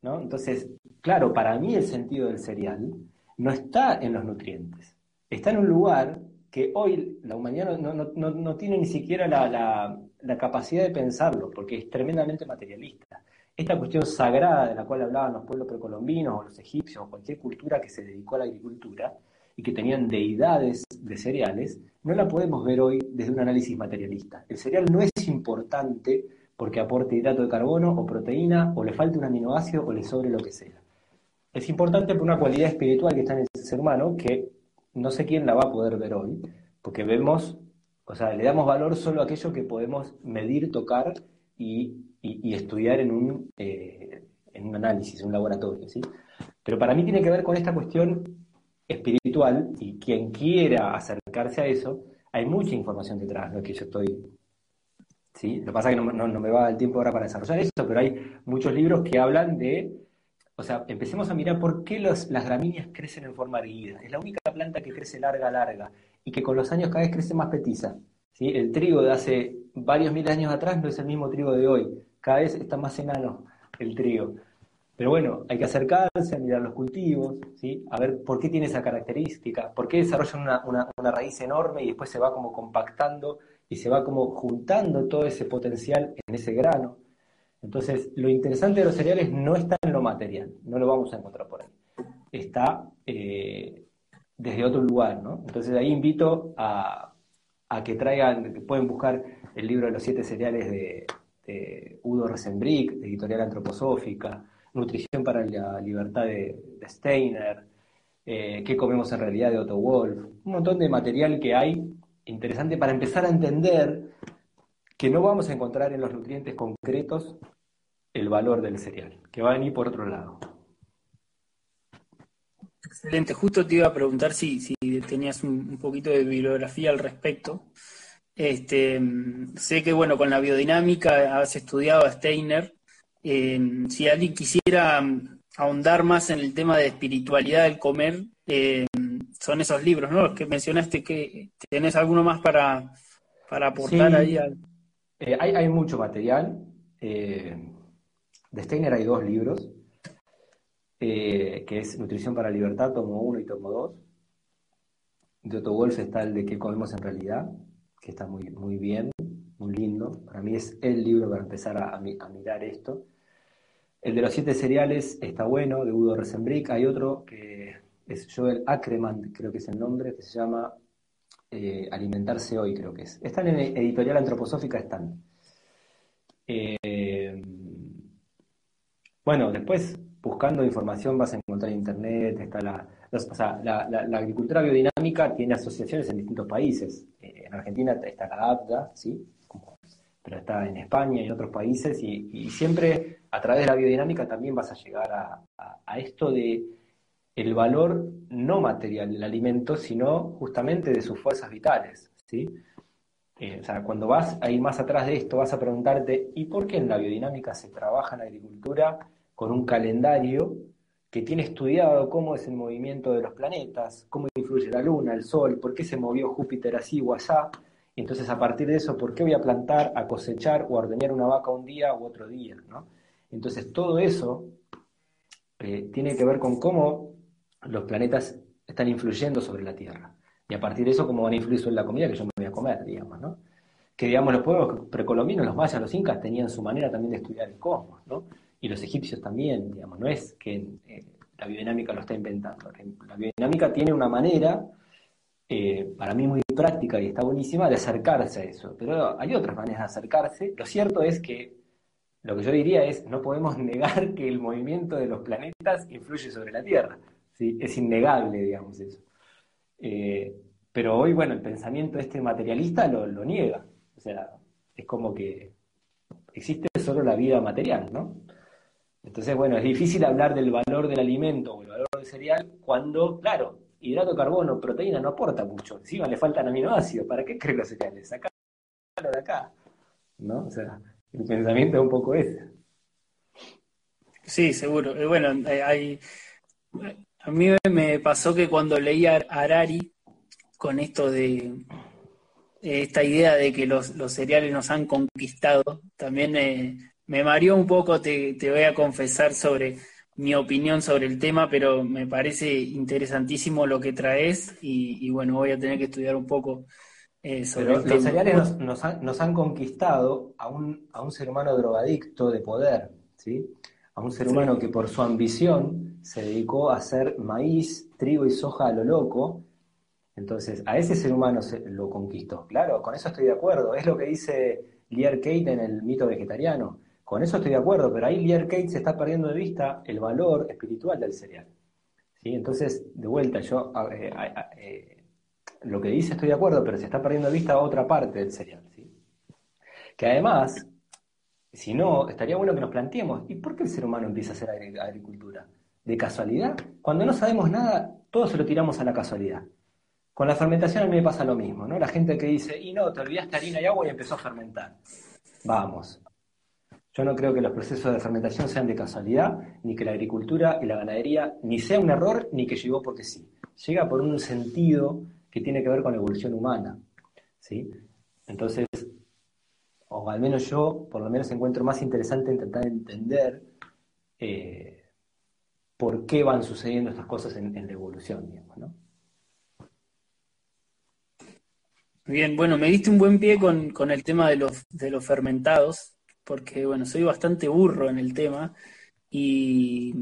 ¿no? Entonces, claro, para mí el sentido del cereal no está en los nutrientes, está en un lugar que hoy la humanidad no, tiene ni siquiera la, capacidad de pensarlo, porque es tremendamente materialista. Esta cuestión sagrada de la cual hablaban los pueblos precolombinos o los egipcios o cualquier cultura que se dedicó a la agricultura y que tenían deidades de cereales, no la podemos ver hoy desde un análisis materialista. El cereal no es importante porque aporte hidrato de carbono o proteína o le falte un aminoácido o le sobre lo que sea. Es importante por una cualidad espiritual que está en el ser humano que no sé quién la va a poder ver hoy, porque vemos, o sea, le damos valor solo a aquello que podemos medir, tocar y, estudiar en un, eh, en un análisis, en un laboratorio, ¿sí? Pero para mí tiene que ver con esta cuestión espiritual y quien quiera acercarse a eso, hay mucha información detrás, no es que yo estoy... ¿sí? Lo que pasa es que no, me va el tiempo ahora para desarrollar eso, pero hay muchos libros que hablan de o sea, empecemos a mirar por qué las gramíneas crecen en forma erguida. Es la única planta que crece larga, larga, y que con los años cada vez crece más petiza. ¿sí? El trigo de hace varios de años atrás no es el mismo trigo de hoy. Cada vez está más enano el trigo. Pero bueno, hay que acercarse a mirar los cultivos, ¿sí? a ver por qué tiene esa característica, por qué desarrollan una, una raíz enorme y después se va como compactando y se va como juntando todo ese potencial en ese grano. Entonces, lo interesante de los cereales no está en lo material, no lo vamos a encontrar por ahí. Está eh, desde otro lugar, ¿no? Entonces, ahí invito a, que traigan, pueden buscar el libro de los siete cereales de, Udo Rosenbrick, Editorial Antroposófica, Nutrición para la Libertad de, Steiner, eh, ¿Qué comemos en realidad? de Otto Wolf, un montón de material que hay interesante para empezar a entender que no vamos a encontrar en los nutrientes concretos el valor del cereal, que va a venir por otro lado. Excelente, justo te iba a preguntar si, si tenías un, poquito de bibliografía al respecto. Este, sé que bueno, con la biodinámica has estudiado a Steiner. Eh, si alguien quisiera ahondar más en el tema de espiritualidad del comer, eh, son esos libros, ¿no? Los que mencionaste que tenés alguno más para, para aportar ahí. Eh, hay, mucho material. De Steiner hay dos libros, eh, que es Nutrición para Libertad, tomo 1 y tomo 2. De Otto Wolf está el de qué comemos en realidad, que está muy, muy bien, muy lindo. Para mí es el libro para empezar a, mirar esto. El de los siete cereales está bueno, de Udo Resenbrick. Hay otro que es Joel Ackerman, creo que es el nombre, que se llama eh, Alimentarse Hoy, creo que es. Están en editorial antroposófica, están. Eh, bueno, después buscando información vas a encontrar en internet, está la, la, agricultura biodinámica tiene asociaciones en distintos países. Eh, en Argentina está la APDA, ¿sí? pero está en España y en otros países, y, siempre a través de la biodinámica también vas a llegar a, esto de el valor no material del alimento, sino justamente de sus fuerzas vitales, ¿sí? Eh, o sea, cuando vas a ir más atrás de esto, vas a preguntarte, ¿y por qué en la biodinámica se trabaja en la agricultura con un calendario que tiene estudiado cómo es el movimiento de los planetas, cómo influye la Luna, el Sol, por qué se movió Júpiter así o allá? Entonces a partir de eso, ¿por qué voy a plantar, a cosechar o a ordeñar una vaca un día u otro día? ¿no? Entonces todo eso eh, tiene que ver con cómo los planetas están influyendo sobre la Tierra. Y a partir de eso, cómo van a influir sobre la comida que yo me voy a comer, digamos, ¿no? Que, digamos, los pueblos precolombinos, los mayas, los incas, tenían su manera también de estudiar el cosmos, ¿no? Y los egipcios también, digamos, no es que eh, la biodinámica lo está inventando. La biodinámica tiene una manera, eh, para mí muy práctica y está buenísima, de acercarse a eso. Pero hay otras maneras de acercarse. Lo cierto es que lo que yo diría es, no podemos negar que el movimiento de los planetas influye sobre la Tierra. Es innegable, digamos, eso. Eh, pero hoy, bueno, el pensamiento este materialista lo, niega. O sea, es como que existe solo la vida material, ¿no? Entonces, bueno, es difícil hablar del valor del alimento o el valor del cereal cuando, claro, hidrato, carbono, proteína no aporta mucho. Encima le faltan aminoácidos. ¿Para qué creen los cereales? Sacalo de acá. ¿No? O sea, el pensamiento es un poco ese. Sí, seguro. Eh, bueno, eh, hay, a mí me pasó que cuando leí a Harari con esto de esta idea de que los, cereales nos han conquistado, también me mareó un poco, te, voy a confesar sobre mi opinión sobre el tema, pero me parece interesantísimo lo que traes y, bueno, voy a tener que estudiar un poco eh, sobre el tema. Los cereales nos, han, conquistado a un, a un ser humano drogadicto de poder, ¿sí? A un ser humano que por su ambición se dedicó a hacer maíz, trigo y soja a lo loco. Entonces, a ese ser humano se lo conquistó. Claro, con eso estoy de acuerdo. Es lo que dice Lier Kate en el mito vegetariano. Con eso estoy de acuerdo, pero ahí Lier Kate se está perdiendo de vista el valor espiritual del cereal. ¿Sí? Entonces, de vuelta, yo eh, eh, lo que dice estoy de acuerdo, pero se está perdiendo de vista otra parte del cereal. Que además, si no, estaría bueno que nos planteemos, ¿y por qué el ser humano empieza a hacer agricultura? ¿De casualidad? Cuando no sabemos nada, todo se lo tiramos a la casualidad. Con la fermentación a mí me pasa lo mismo, ¿no? La gente que dice, y no, te olvidaste harina y agua y empezó a fermentar. Vamos, yo no creo que los procesos de fermentación sean de casualidad, ni que la agricultura y la ganadería ni sea un error, ni que llegó porque sí. Llega por un sentido que tiene que ver con la evolución humana. ¿sí? Entonces, o al menos yo, por lo menos encuentro más interesante intentar entender eh, por qué van sucediendo estas cosas en, la evolución, ¿no? Bien, bueno, me diste un buen pie con, con el tema de los, de los fermentados porque bueno, soy bastante burro en el tema y,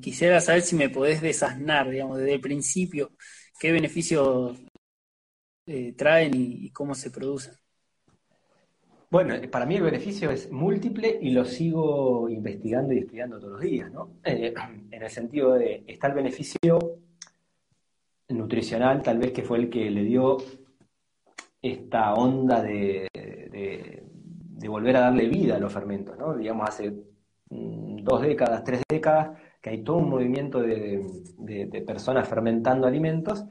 quisiera saber si me podés desasnar, digamos, desde el principio, qué beneficios eh, traen y, cómo se producen. Bueno, para mí el beneficio es múltiple y lo sigo investigando y estudiando todos los días, ¿no? Eh, en el sentido de, está el beneficio nutricional, tal vez que fue el que le dio esta onda de, volver a darle vida a los fermentos, ¿no? Digamos, hace mm, dos décadas, tres décadas, que hay todo un movimiento de, personas fermentando alimentos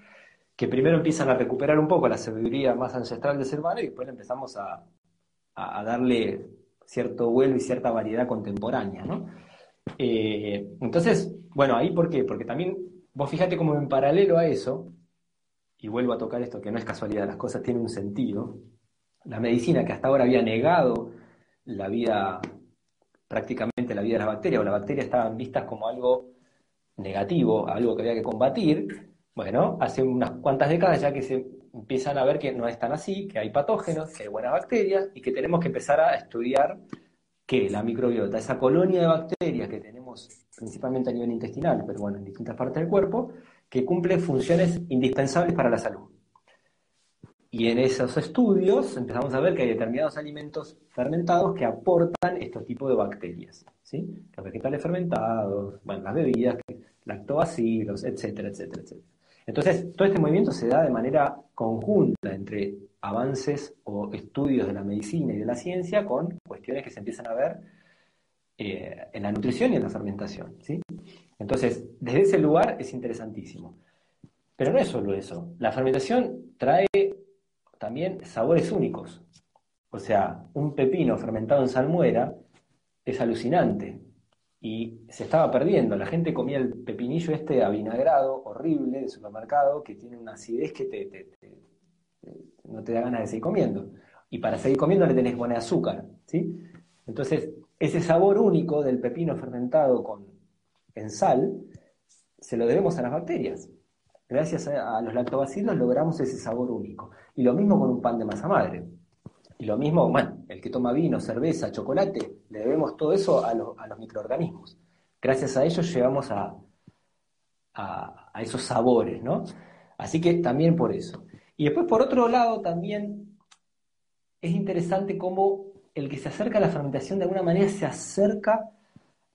que primero empiezan a recuperar un poco la sabiduría más ancestral del ser humano y después empezamos a, darle cierto vuelo y cierta variedad contemporánea, ¿no? Eh, entonces, bueno, ahí ¿por qué? Porque también, vos fíjate como en paralelo a eso, y vuelvo a tocar esto que no es casualidad, las cosas tienen un sentido, la medicina que hasta ahora había negado la vida, prácticamente la vida de las bacterias, o las bacterias estaban vistas como algo negativo, algo que había que combatir, bueno, hace unas cuantas décadas ya que se empiezan a ver que no es tan así, que hay patógenos, que hay buenas bacterias y que tenemos que empezar a estudiar que la microbiota, esa colonia de bacterias que tenemos principalmente a nivel intestinal, pero bueno, en distintas partes del cuerpo, que cumple funciones indispensables para la salud. Y en esos estudios empezamos a ver que hay determinados alimentos fermentados que aportan estos tipos de bacterias. ¿sí? Los vegetales fermentados, bueno, las bebidas, lactobacilos, etcétera, etcétera, etcétera. Entonces, todo este movimiento se da de manera conjunta entre avances o estudios de la medicina y de la ciencia con cuestiones que se empiezan a ver eh, en la nutrición y en la fermentación. ¿sí? Entonces, desde ese lugar es interesantísimo. Pero no es solo eso. La fermentación trae también sabores únicos. O sea, un pepino fermentado en salmuera es alucinante y se estaba perdiendo. La gente comía el pepinillo este avinagrado, horrible, de supermercado, que tiene una acidez que te, no te da ganas de seguir comiendo. Y para seguir comiendo le tenés que poner azúcar, ¿sí? Entonces, ese sabor único del pepino fermentado con, en sal, se lo debemos a las bacterias. Gracias a, los lactobacilos logramos ese sabor único. Y lo mismo con un pan de masa madre. Y lo mismo, bueno, el que toma vino, cerveza, chocolate, le debemos todo eso a, los microorganismos. Gracias a ellos llegamos a, a, esos sabores, ¿no? Así que también por eso. Y después, por otro lado, también es interesante cómo el que se acerca a la fermentación de alguna manera se acerca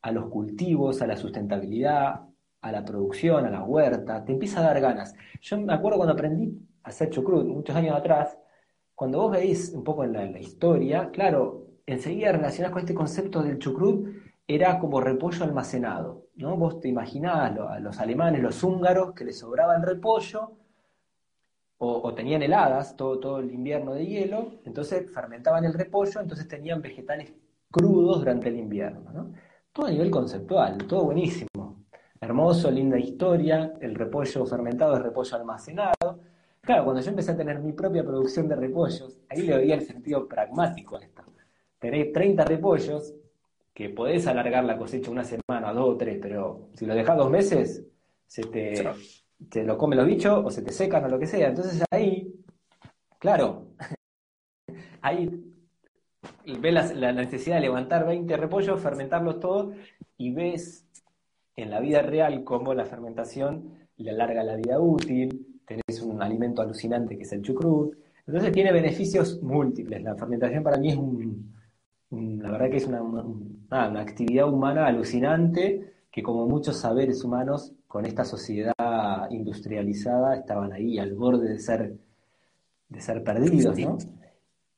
a los cultivos, a la sustentabilidad, a la producción, a la huerta, te empieza a dar ganas. Yo me acuerdo cuando aprendí a hacer chucrut muchos años atrás, cuando vos veis un poco en la, historia, claro, enseguida relacionás con este concepto del chucrut, era como repollo almacenado, ¿no? Vos te imaginabas a los alemanes, los húngaros, que les sobraba el repollo, o, tenían heladas todo, todo el invierno de hielo, entonces fermentaban el repollo, entonces tenían vegetales crudos durante el invierno, ¿no? todo a nivel conceptual, todo buenísimo. Hermoso, linda historia, el repollo fermentado es repollo almacenado. Claro, cuando yo empecé a tener mi propia producción de repollos, ahí le veía el sentido pragmático a esto. Tenéis 30 repollos, que podés alargar la cosecha una semana, dos o tres, pero si lo dejas dos meses, se te, lo comen los bichos o se te secan o lo que sea. Entonces ahí, claro, ahí ves la, necesidad de levantar 20 repollos, fermentarlos todos y ves en la vida real cómo la fermentación le alarga la vida útil, tenés un alimento alucinante que es el chucrut. Entonces tiene beneficios múltiples. La fermentación para mí es un, la verdad que es una, una, actividad humana alucinante que como muchos saberes humanos con esta sociedad industrializada estaban ahí al borde de ser, de ser perdidos, ¿no?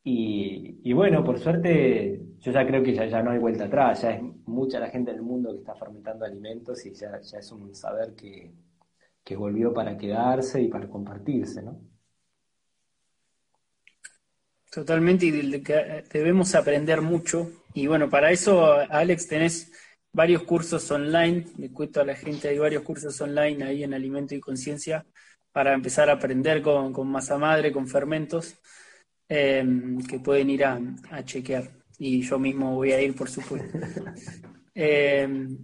Y, bueno, por suerte, yo ya creo que ya, ya no hay vuelta atrás, ya es mucha la gente del mundo que está fermentando alimentos y ya, ya es un saber que, que volvió para quedarse y para compartirse, ¿no? Totalmente, y del que debemos aprender mucho. Y bueno, para eso, Alex, tenés varios cursos online. Le cuento a la gente, hay varios cursos online ahí en Alimento y Conciencia para empezar a aprender con, con masa madre, con fermentos. Em, que pueden ir a, chequear. Y yo mismo voy a ir, por supuesto. Em,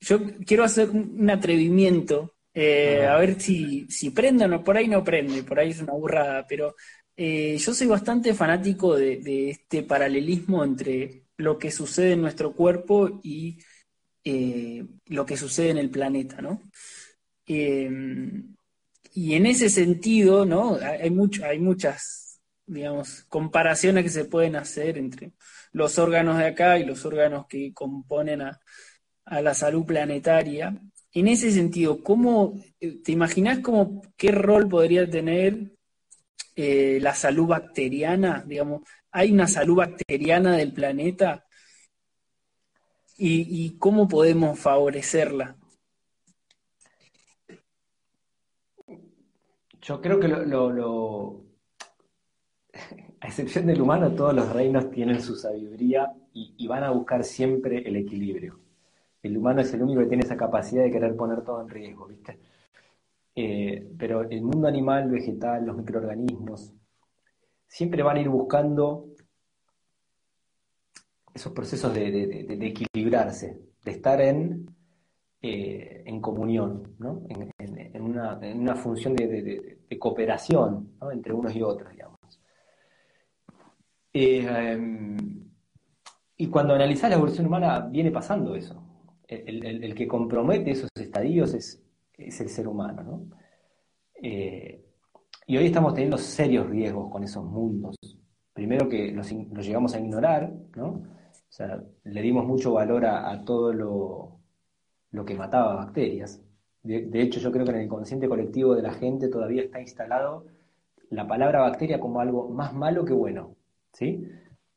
yo quiero hacer un atrevimiento, eh, a ver si, si prende o no, por ahí no prende, por ahí es una burrada, pero eh, yo soy bastante fanático de, este paralelismo entre lo que sucede en nuestro cuerpo y eh, lo que sucede en el planeta, ¿no? Em, y en ese sentido, ¿no? Hay, mucho, hay muchas digamos, comparaciones que se pueden hacer entre los órganos de acá y los órganos que componen a, la salud planetaria. En ese sentido, ¿cómo te imaginas como qué rol podría tener eh, la salud bacteriana? Digamos, ¿hay una salud bacteriana del planeta? ¿Y, cómo podemos favorecerla? Yo creo que lo a excepción del humano, todos los reinos tienen su sabiduría y, van a buscar siempre el equilibrio. El humano es el único que tiene esa capacidad de querer poner todo en riesgo, ¿viste? Eh, pero el mundo animal, vegetal, los microorganismos, siempre van a ir buscando esos procesos de, equilibrarse, de estar en, eh, en comunión, ¿no? en, una, función de, cooperación entre unos y otros, digamos. Eh, y cuando analizás la evolución humana, viene pasando eso. El, que compromete esos estadios es, el ser humano. ¿no? Eh, y hoy estamos teniendo serios riesgos con esos mundos. Primero que los, llegamos a ignorar, ¿no? O sea, le dimos mucho valor a, todo lo, que mataba bacterias. De, de, hecho, yo creo que en el consciente colectivo de la gente todavía está instalado la palabra bacteria como algo más malo que bueno. ¿Sí?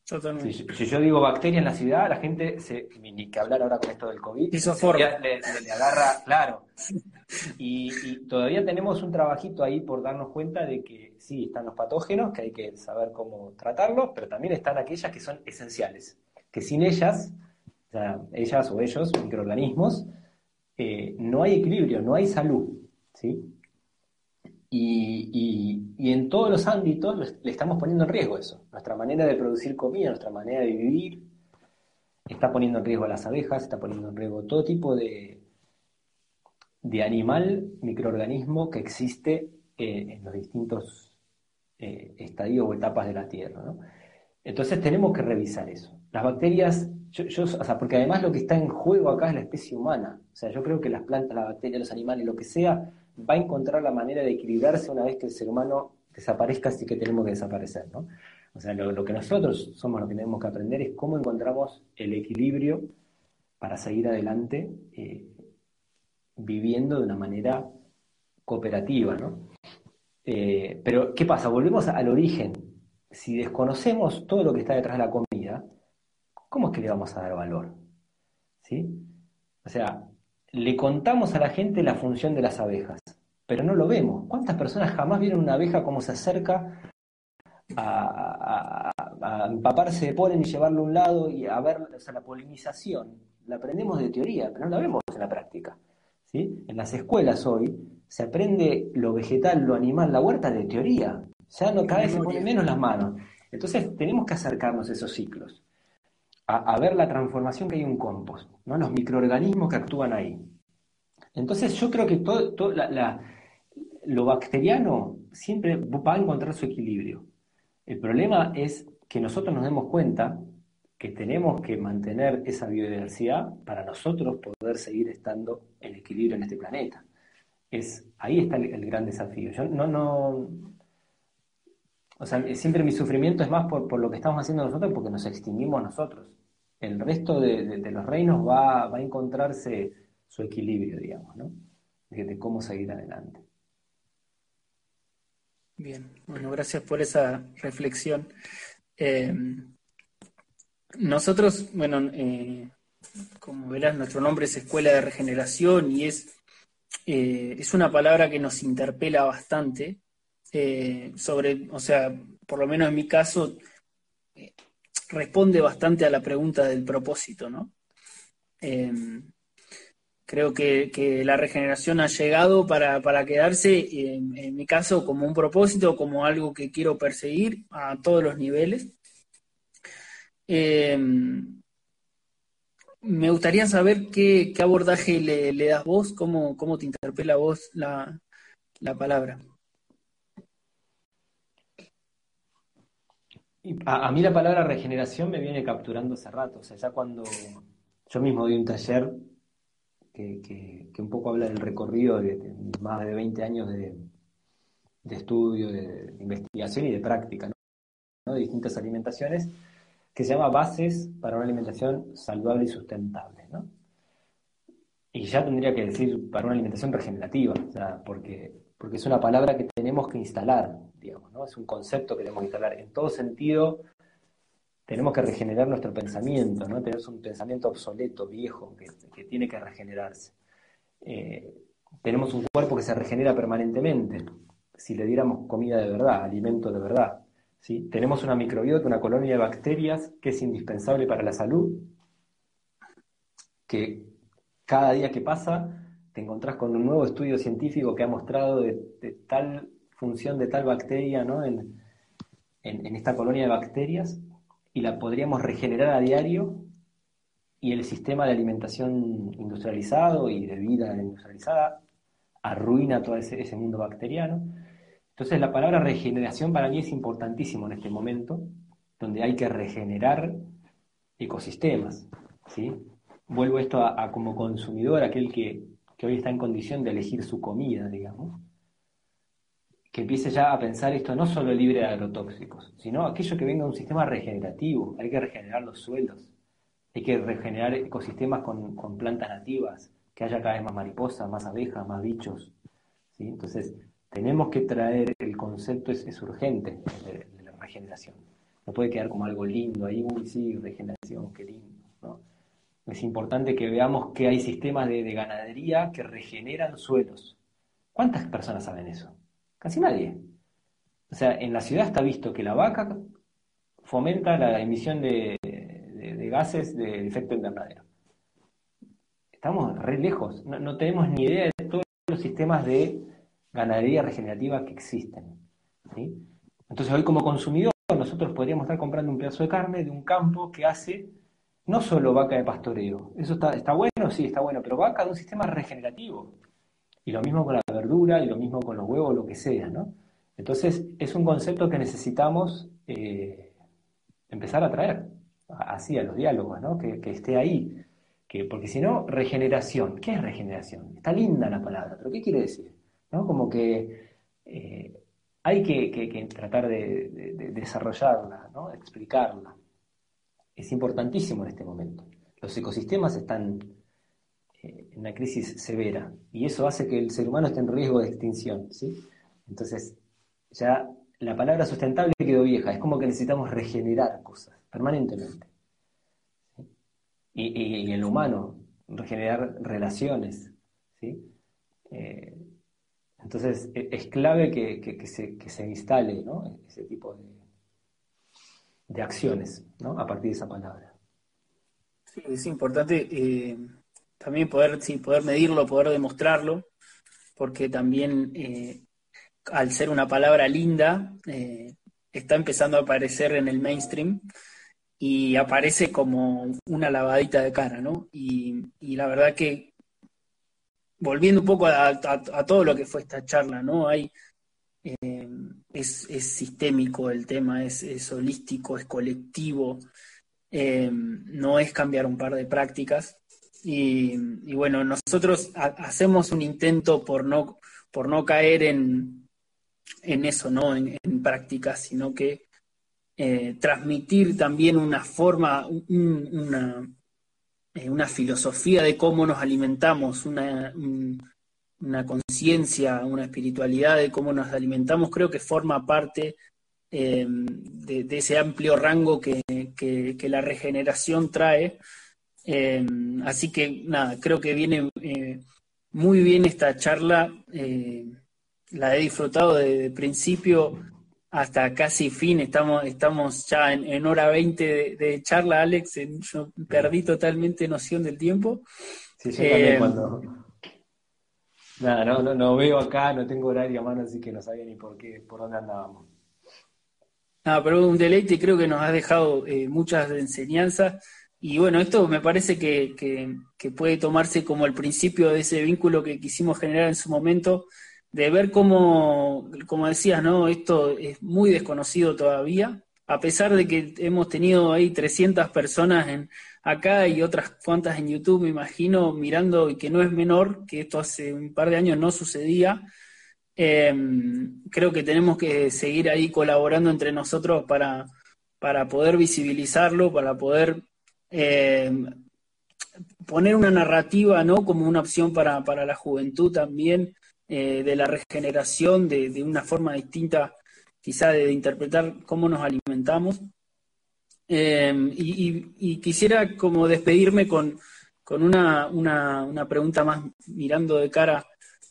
Si, yo digo bacteria en la ciudad, la gente, se, ni que hablar ahora con esto del COVID, le, le, agarra, claro. Y, todavía tenemos un trabajito ahí por darnos cuenta de que sí, están los patógenos, que hay que saber cómo tratarlos, pero también están aquellas que son esenciales, que sin ellas, o sea, ellas o ellos, microorganismos, eh, no hay equilibrio, no hay salud, ¿sí? Y, en todos los ámbitos le estamos poniendo en riesgo eso. Nuestra manera de producir comida, nuestra manera de vivir, está poniendo en riesgo a las abejas, está poniendo en riesgo todo tipo de, de animal, microorganismo que existe eh, en los distintos eh, estadios o etapas de la Tierra. Entonces tenemos que revisar eso. Las bacterias, yo, o sea, porque además lo que está en juego acá es la especie humana. O sea, yo creo que las plantas, las bacterias, los animales, lo que sea, va a encontrar la manera de equilibrarse una vez que el ser humano desaparezca, así que tenemos que desaparecer, ¿no? O sea, lo, que nosotros somos lo que tenemos que aprender es cómo encontramos el equilibrio para seguir adelante eh, viviendo de una manera cooperativa, ¿no? Eh, pero, ¿qué pasa? Volvemos al origen. Si desconocemos todo lo que está detrás de la comida, ¿cómo es que le vamos a dar valor? ¿Sí? O sea, le contamos a la gente la función de las abejas, pero no lo vemos. ¿Cuántas personas jamás vieron una abeja cómo se acerca a, empaparse de polen y llevarlo a un lado y a ver la polinización? la aprendemos de teoría, pero no la vemos en la práctica. ¿sí? En las escuelas hoy se aprende lo vegetal, lo animal, la huerta de teoría. Ya no, cada vez se ponen menos las manos. Entonces tenemos que acercarnos a esos ciclos, a, ver la transformación que hay en un compost, ¿no? los microorganismos que actúan ahí. Entonces yo creo que todo, lo bacteriano siempre va a encontrar su equilibrio. El problema es que nosotros nos demos cuenta que tenemos que mantener esa biodiversidad para nosotros poder seguir estando en equilibrio en este planeta. Es, ahí está el, gran desafío. Yo no, no, o sea, siempre mi sufrimiento es más por, lo que estamos haciendo nosotros porque nos extinguimos nosotros. El resto de, los reinos va, va, a encontrarse su equilibrio, digamos, ¿no? De, cómo seguir adelante. Bien, bueno, gracias por esa reflexión. Eh, nosotros, bueno, eh, como verás, nuestro nombre es Escuela de Regeneración y es, eh, es una palabra que nos interpela bastante sobre, o sea, por lo menos en mi caso, responde bastante a la pregunta del propósito, ¿no? creo que, la regeneración ha llegado para, quedarse, en, mi caso, como un propósito, como algo que quiero perseguir a todos los niveles. Eh, me gustaría saber qué, abordaje le, das vos, cómo, cómo te interpela vos la, palabra. A, a, mí la palabra regeneración me viene capturando hace rato, o sea, ya cuando yo mismo doy un taller que, un poco habla del recorrido de, más de 20 años de, estudio, de, investigación y de práctica, de distintas alimentaciones, que se llama Bases para una alimentación saludable y sustentable. Y ya tendría que decir para una alimentación regenerativa, porque, porque es una palabra que tenemos que instalar, digamos, ¿no? es un concepto que tenemos que instalar en todo sentido tenemos que regenerar nuestro pensamiento, ¿no? Tenemos un pensamiento obsoleto, viejo, que, tiene que regenerarse. Eh, tenemos un cuerpo que se regenera permanentemente, si le diéramos comida de verdad, alimento de verdad. ¿sí? Tenemos una microbiota, una colonia de bacterias que es indispensable para la salud, que cada día que pasa te encontrás con un nuevo estudio científico que ha mostrado de, tal función de tal bacteria ¿no? en, en esta colonia de bacterias y la podríamos regenerar a diario y el sistema de alimentación industrializado y de vida industrializada arruina todo ese, mundo bacteriano. Entonces la palabra regeneración para mí es importantísimo en este momento, donde hay que regenerar ecosistemas. ¿sí? Vuelvo esto a, como consumidor, aquel que, que hoy está en condición de elegir su comida, digamos que empiece ya a pensar esto no solo libre de agrotóxicos, sino aquello que venga de un sistema regenerativo. Hay que regenerar los suelos, hay que regenerar ecosistemas con, plantas nativas, que haya cada vez más mariposas, más abejas, más bichos. ¿sí? Entonces, tenemos que traer el concepto, es, urgente, de, la regeneración. No puede quedar como algo lindo ahí, uy, sí, regeneración, qué lindo. Es importante que veamos que hay sistemas de ganadería que regeneran suelos. ¿Cuántas personas saben eso? Casi nadie. O sea, en la ciudad está visto que la vaca fomenta la emisión de, gases de efecto invernadero. Estamos re lejos, no, tenemos ni idea de todos los sistemas de ganadería regenerativa que existen. Entonces hoy como consumidor nosotros podríamos estar comprando un pedazo de carne de un campo que hace no solo vaca de pastoreo, eso está, está bueno, sí, está bueno, pero vaca de un sistema regenerativo. Y lo mismo con la verdura y lo mismo con los huevos, lo que sea, ¿no? Entonces, es un concepto que necesitamos eh, empezar a traer, así a los diálogos, ¿no? Que, esté ahí. Que, porque si no, regeneración. ¿Qué es regeneración? Está linda la palabra, pero ¿qué quiere decir? ¿No? Como que eh, hay que, tratar de, desarrollarla, ¿no? explicarla. Es importantísimo en este momento. Los ecosistemas están una crisis severa y eso hace que el ser humano esté en riesgo de extinción. ¿sí? Entonces, ya la palabra sustentable quedó vieja, es como que necesitamos regenerar cosas permanentemente. Y, en lo humano, regenerar relaciones. ¿sí? Eh, entonces, e, es clave que, se, instale ese tipo de, de acciones ¿no? a partir de esa palabra. Sí, es importante eh, también poder, sí, poder medirlo, poder demostrarlo, porque también eh, al ser una palabra linda, eh, está empezando a aparecer en el mainstream y aparece como una lavadita de cara, ¿no? Y, la verdad que, volviendo un poco a, todo lo que fue esta charla, ¿no? Hay, eh, es, sistémico el tema, es, holístico, es colectivo, no es cambiar un par de prácticas. Y, bueno, nosotros hacemos un intento por no, por no caer en, en eso, ¿no? En, prácticas, sino que eh, transmitir también una forma, una, eh, una, filosofía de cómo nos alimentamos, una, una conciencia, una espiritualidad de cómo nos alimentamos, creo que forma parte eh, de, ese amplio rango que, la regeneración trae. Así que nada, creo que viene muy bien esta charla la he disfrutado desde principio hasta casi fin. Estamos, estamos ya en, hora 20 de, charla, Alex. Yo perdí totalmente noción del tiempo. Sí, yo también eh, cuando. Nada, no, no, veo acá, no tengo horario a mano, así que no sabía ni por qué, por dónde andábamos. Ah, pero un deleite, creo que nos ha dejado eh, muchas enseñanzas. Y bueno, esto me parece que, que puede tomarse como el principio de ese vínculo que quisimos generar en su momento de ver cómo, como decías, ¿no? Esto es muy desconocido todavía, a pesar de que hemos tenido ahí 300 personas en, acá y otras cuantas en YouTube, me imagino, mirando, y que no es menor, que esto hace un par de años no sucedía. Em, creo que tenemos que seguir ahí colaborando entre nosotros para, para poder visibilizarlo, para poder em, poner una narrativa, ¿no? Como una opción para, para la juventud también, eh, de la regeneración, de, una forma distinta quizá de, interpretar cómo nos alimentamos. Em, y, quisiera como despedirme con, una, una, pregunta más mirando de cara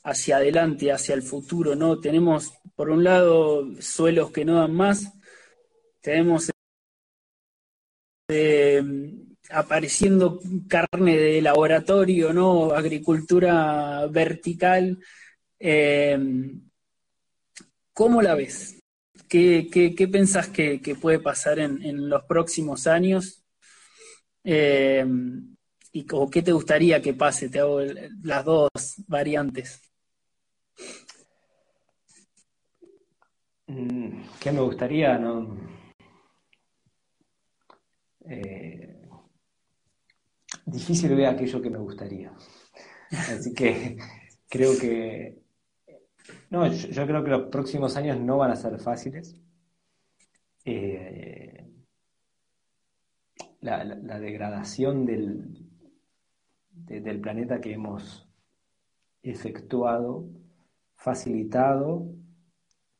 hacia adelante, hacia el futuro, ¿no? Tenemos, por un lado, suelos que no dan más, tenemos em, apareciendo carne de laboratorio, ¿no? Agricultura vertical, eh, ¿Cómo la ves? ¿Qué, qué, pensás que, puede pasar en, los próximos años? Eh, y, ¿O qué te gustaría que pase? Te hago las dos variantes. Mm, ¿Qué me gustaría? No? Eh, difícil ver aquello que me gustaría. Así que creo que no, yo, creo que los próximos años no van a ser fáciles. Eh, la, degradación del, del planeta que hemos efectuado, facilitado,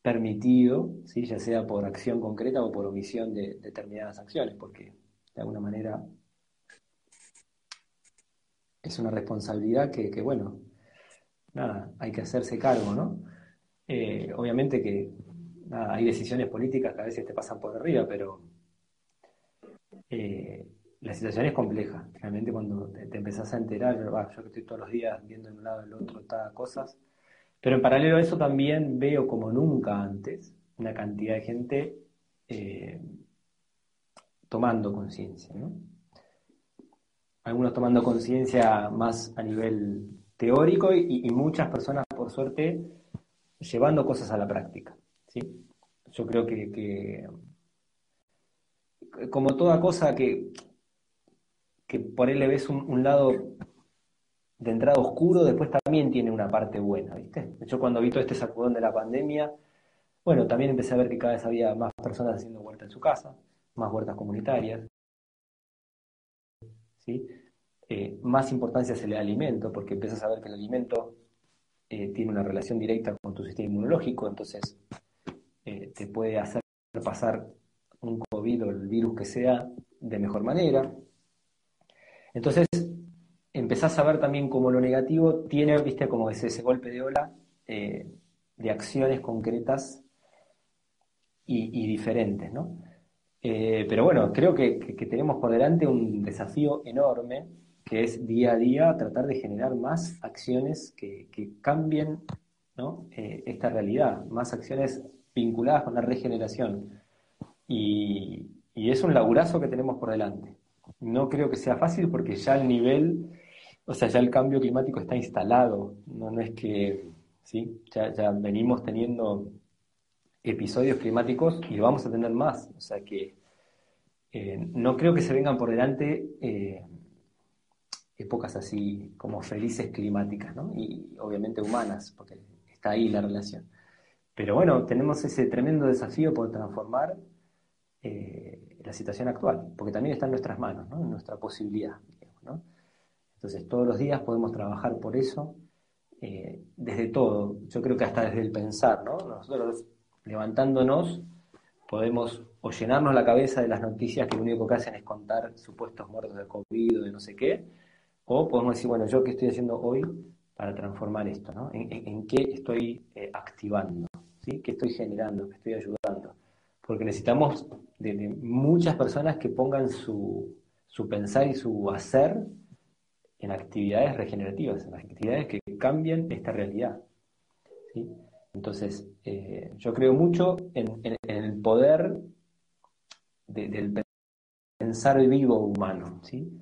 permitido, ¿sí? ya sea por acción concreta o por omisión de determinadas acciones, porque de alguna manera es una responsabilidad que, que bueno, nada, hay que hacerse cargo, ¿no? Eh, obviamente que hay decisiones políticas que a veces te pasan por arriba, pero eh, la situación es compleja. Realmente cuando te, empezás a enterar, yo que estoy todos los días viendo de un lado del otro cosas, pero en paralelo a eso también veo como nunca antes una cantidad de gente eh, tomando conciencia, ¿no? Algunos tomando conciencia más a nivel teórico y, muchas personas, por suerte, llevando cosas a la práctica. ¿sí? Yo creo que, como toda cosa que, que por él le ves un, lado de entrada oscuro, después también tiene una parte buena, ¿viste? Yo cuando vi todo este sacudón de la pandemia, bueno, también empecé a ver que cada vez había más personas haciendo huerta en su casa, más huertas comunitarias, ¿sí? Eh, más importancia se le da al alimento, porque empiezas a ver que el alimento eh, tiene una relación directa con tu sistema inmunológico, entonces eh, te puede hacer pasar un COVID o el virus que sea de mejor manera. Entonces, empezás a ver también como lo negativo tiene, viste, como ese, ese golpe de ola de acciones concretas y, y diferentes, ¿no? Eh, pero bueno, creo que, tenemos por delante un desafío enorme, que es día a día tratar de generar más acciones que, cambien eh, esta realidad, más acciones vinculadas con la regeneración. Y, es un laburazo que tenemos por delante. No creo que sea fácil porque ya el nivel, o sea, ya el cambio climático está instalado, no, es que, ¿sí? Ya venimos teniendo episodios climáticos y lo vamos a tener más. O sea que eh, no creo que se vengan por delante eh, épocas así como felices climáticas, ¿no? Y obviamente humanas, porque está ahí la relación. Pero bueno, tenemos ese tremendo desafío por transformar eh, la situación actual, porque también está en nuestras manos, ¿no? en nuestra posibilidad. Entonces, todos los días podemos trabajar por eso, desde todo, yo creo que hasta desde el pensar, ¿no? Nosotros levantándonos, podemos o llenarnos la cabeza de las noticias que lo único que hacen es contar supuestos muertos de COVID o de no sé qué, o podemos decir, bueno, ¿yo qué estoy haciendo hoy para transformar esto? ¿no? ¿En, qué estoy eh, activando? ¿Qué estoy generando? ¿Qué estoy ayudando? Porque necesitamos de, muchas personas que pongan su, su pensar y su hacer en actividades regenerativas, en actividades que cambien esta realidad. ¿sí? Entonces, eh, yo creo mucho en, el poder del pensar vivo humano, ¿sí?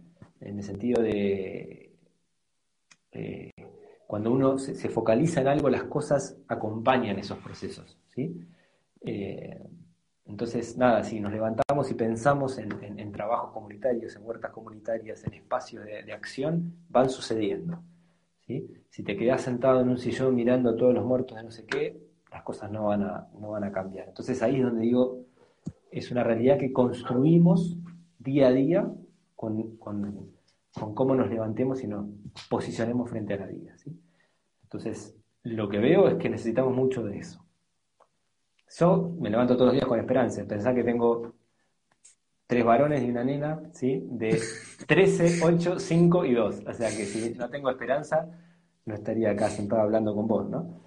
En el sentido de eh, cuando uno se, focaliza en algo, las cosas acompañan esos procesos, ¿sí? Eh, entonces, nada, si nos levantamos y pensamos en, trabajos comunitarios, en huertas comunitarias, en espacios de acción, van sucediendo. Si te quedas sentado en un sillón mirando a todos los muertos de no sé qué, las cosas no van a, no van a cambiar. Entonces ahí es donde digo, es una realidad que construimos día a día con, cómo nos levantemos y nos posicionemos frente a la vida. Entonces, lo que veo es que necesitamos mucho de eso. Yo me levanto todos los días con esperanza, pensar que tengo tres varones y una nena, ¿sí? De 13, 8, 5 y 2. O sea que si no tengo esperanza, no estaría acá sentado hablando con vos, ¿no?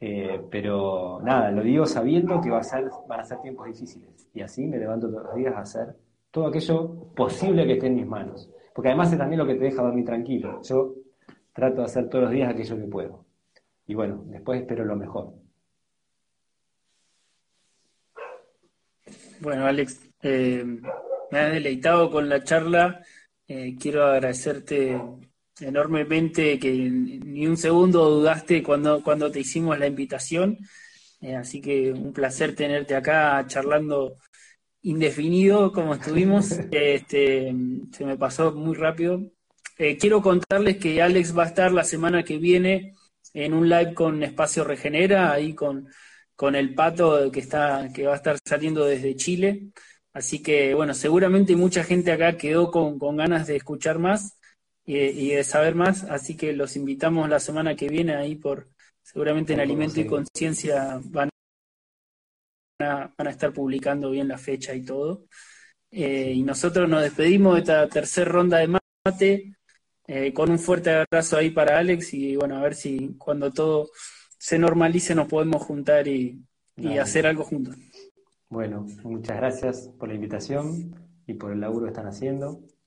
Eh, pero nada, lo digo sabiendo que va a ser, van a ser tiempos difíciles. Y así me levanto todos los días a hacer todo aquello posible que esté en mis manos. Porque además es también lo que te deja dormir tranquilo. Yo trato de hacer todos los días aquello que puedo. Y bueno, después espero lo mejor. Bueno, Alex, eh, me ha deleitado con la charla. Eh, quiero agradecerte enormemente que ni un segundo dudaste cuando, cuando te hicimos la invitación. Eh, así que un placer tenerte acá charlando indefinido como estuvimos. Este, se me pasó muy rápido. Eh, quiero contarles que Alex va a estar la semana que viene en un live con Espacio Regenera, ahí con, con el pato que, está, que va a estar saliendo desde Chile. Así que, bueno, seguramente mucha gente acá quedó con, ganas de escuchar más y, de saber más, así que los invitamos la semana que viene ahí por, seguramente en Alimento y Conciencia van a, van a estar publicando bien la fecha y todo. Eh, y nosotros nos despedimos de esta tercera ronda de mate eh, con un fuerte abrazo ahí para Alex y bueno, a ver si cuando todo se normalice nos podemos juntar y, y hacer algo juntos. Bueno, muchas gracias por la invitación y por el laburo que están haciendo.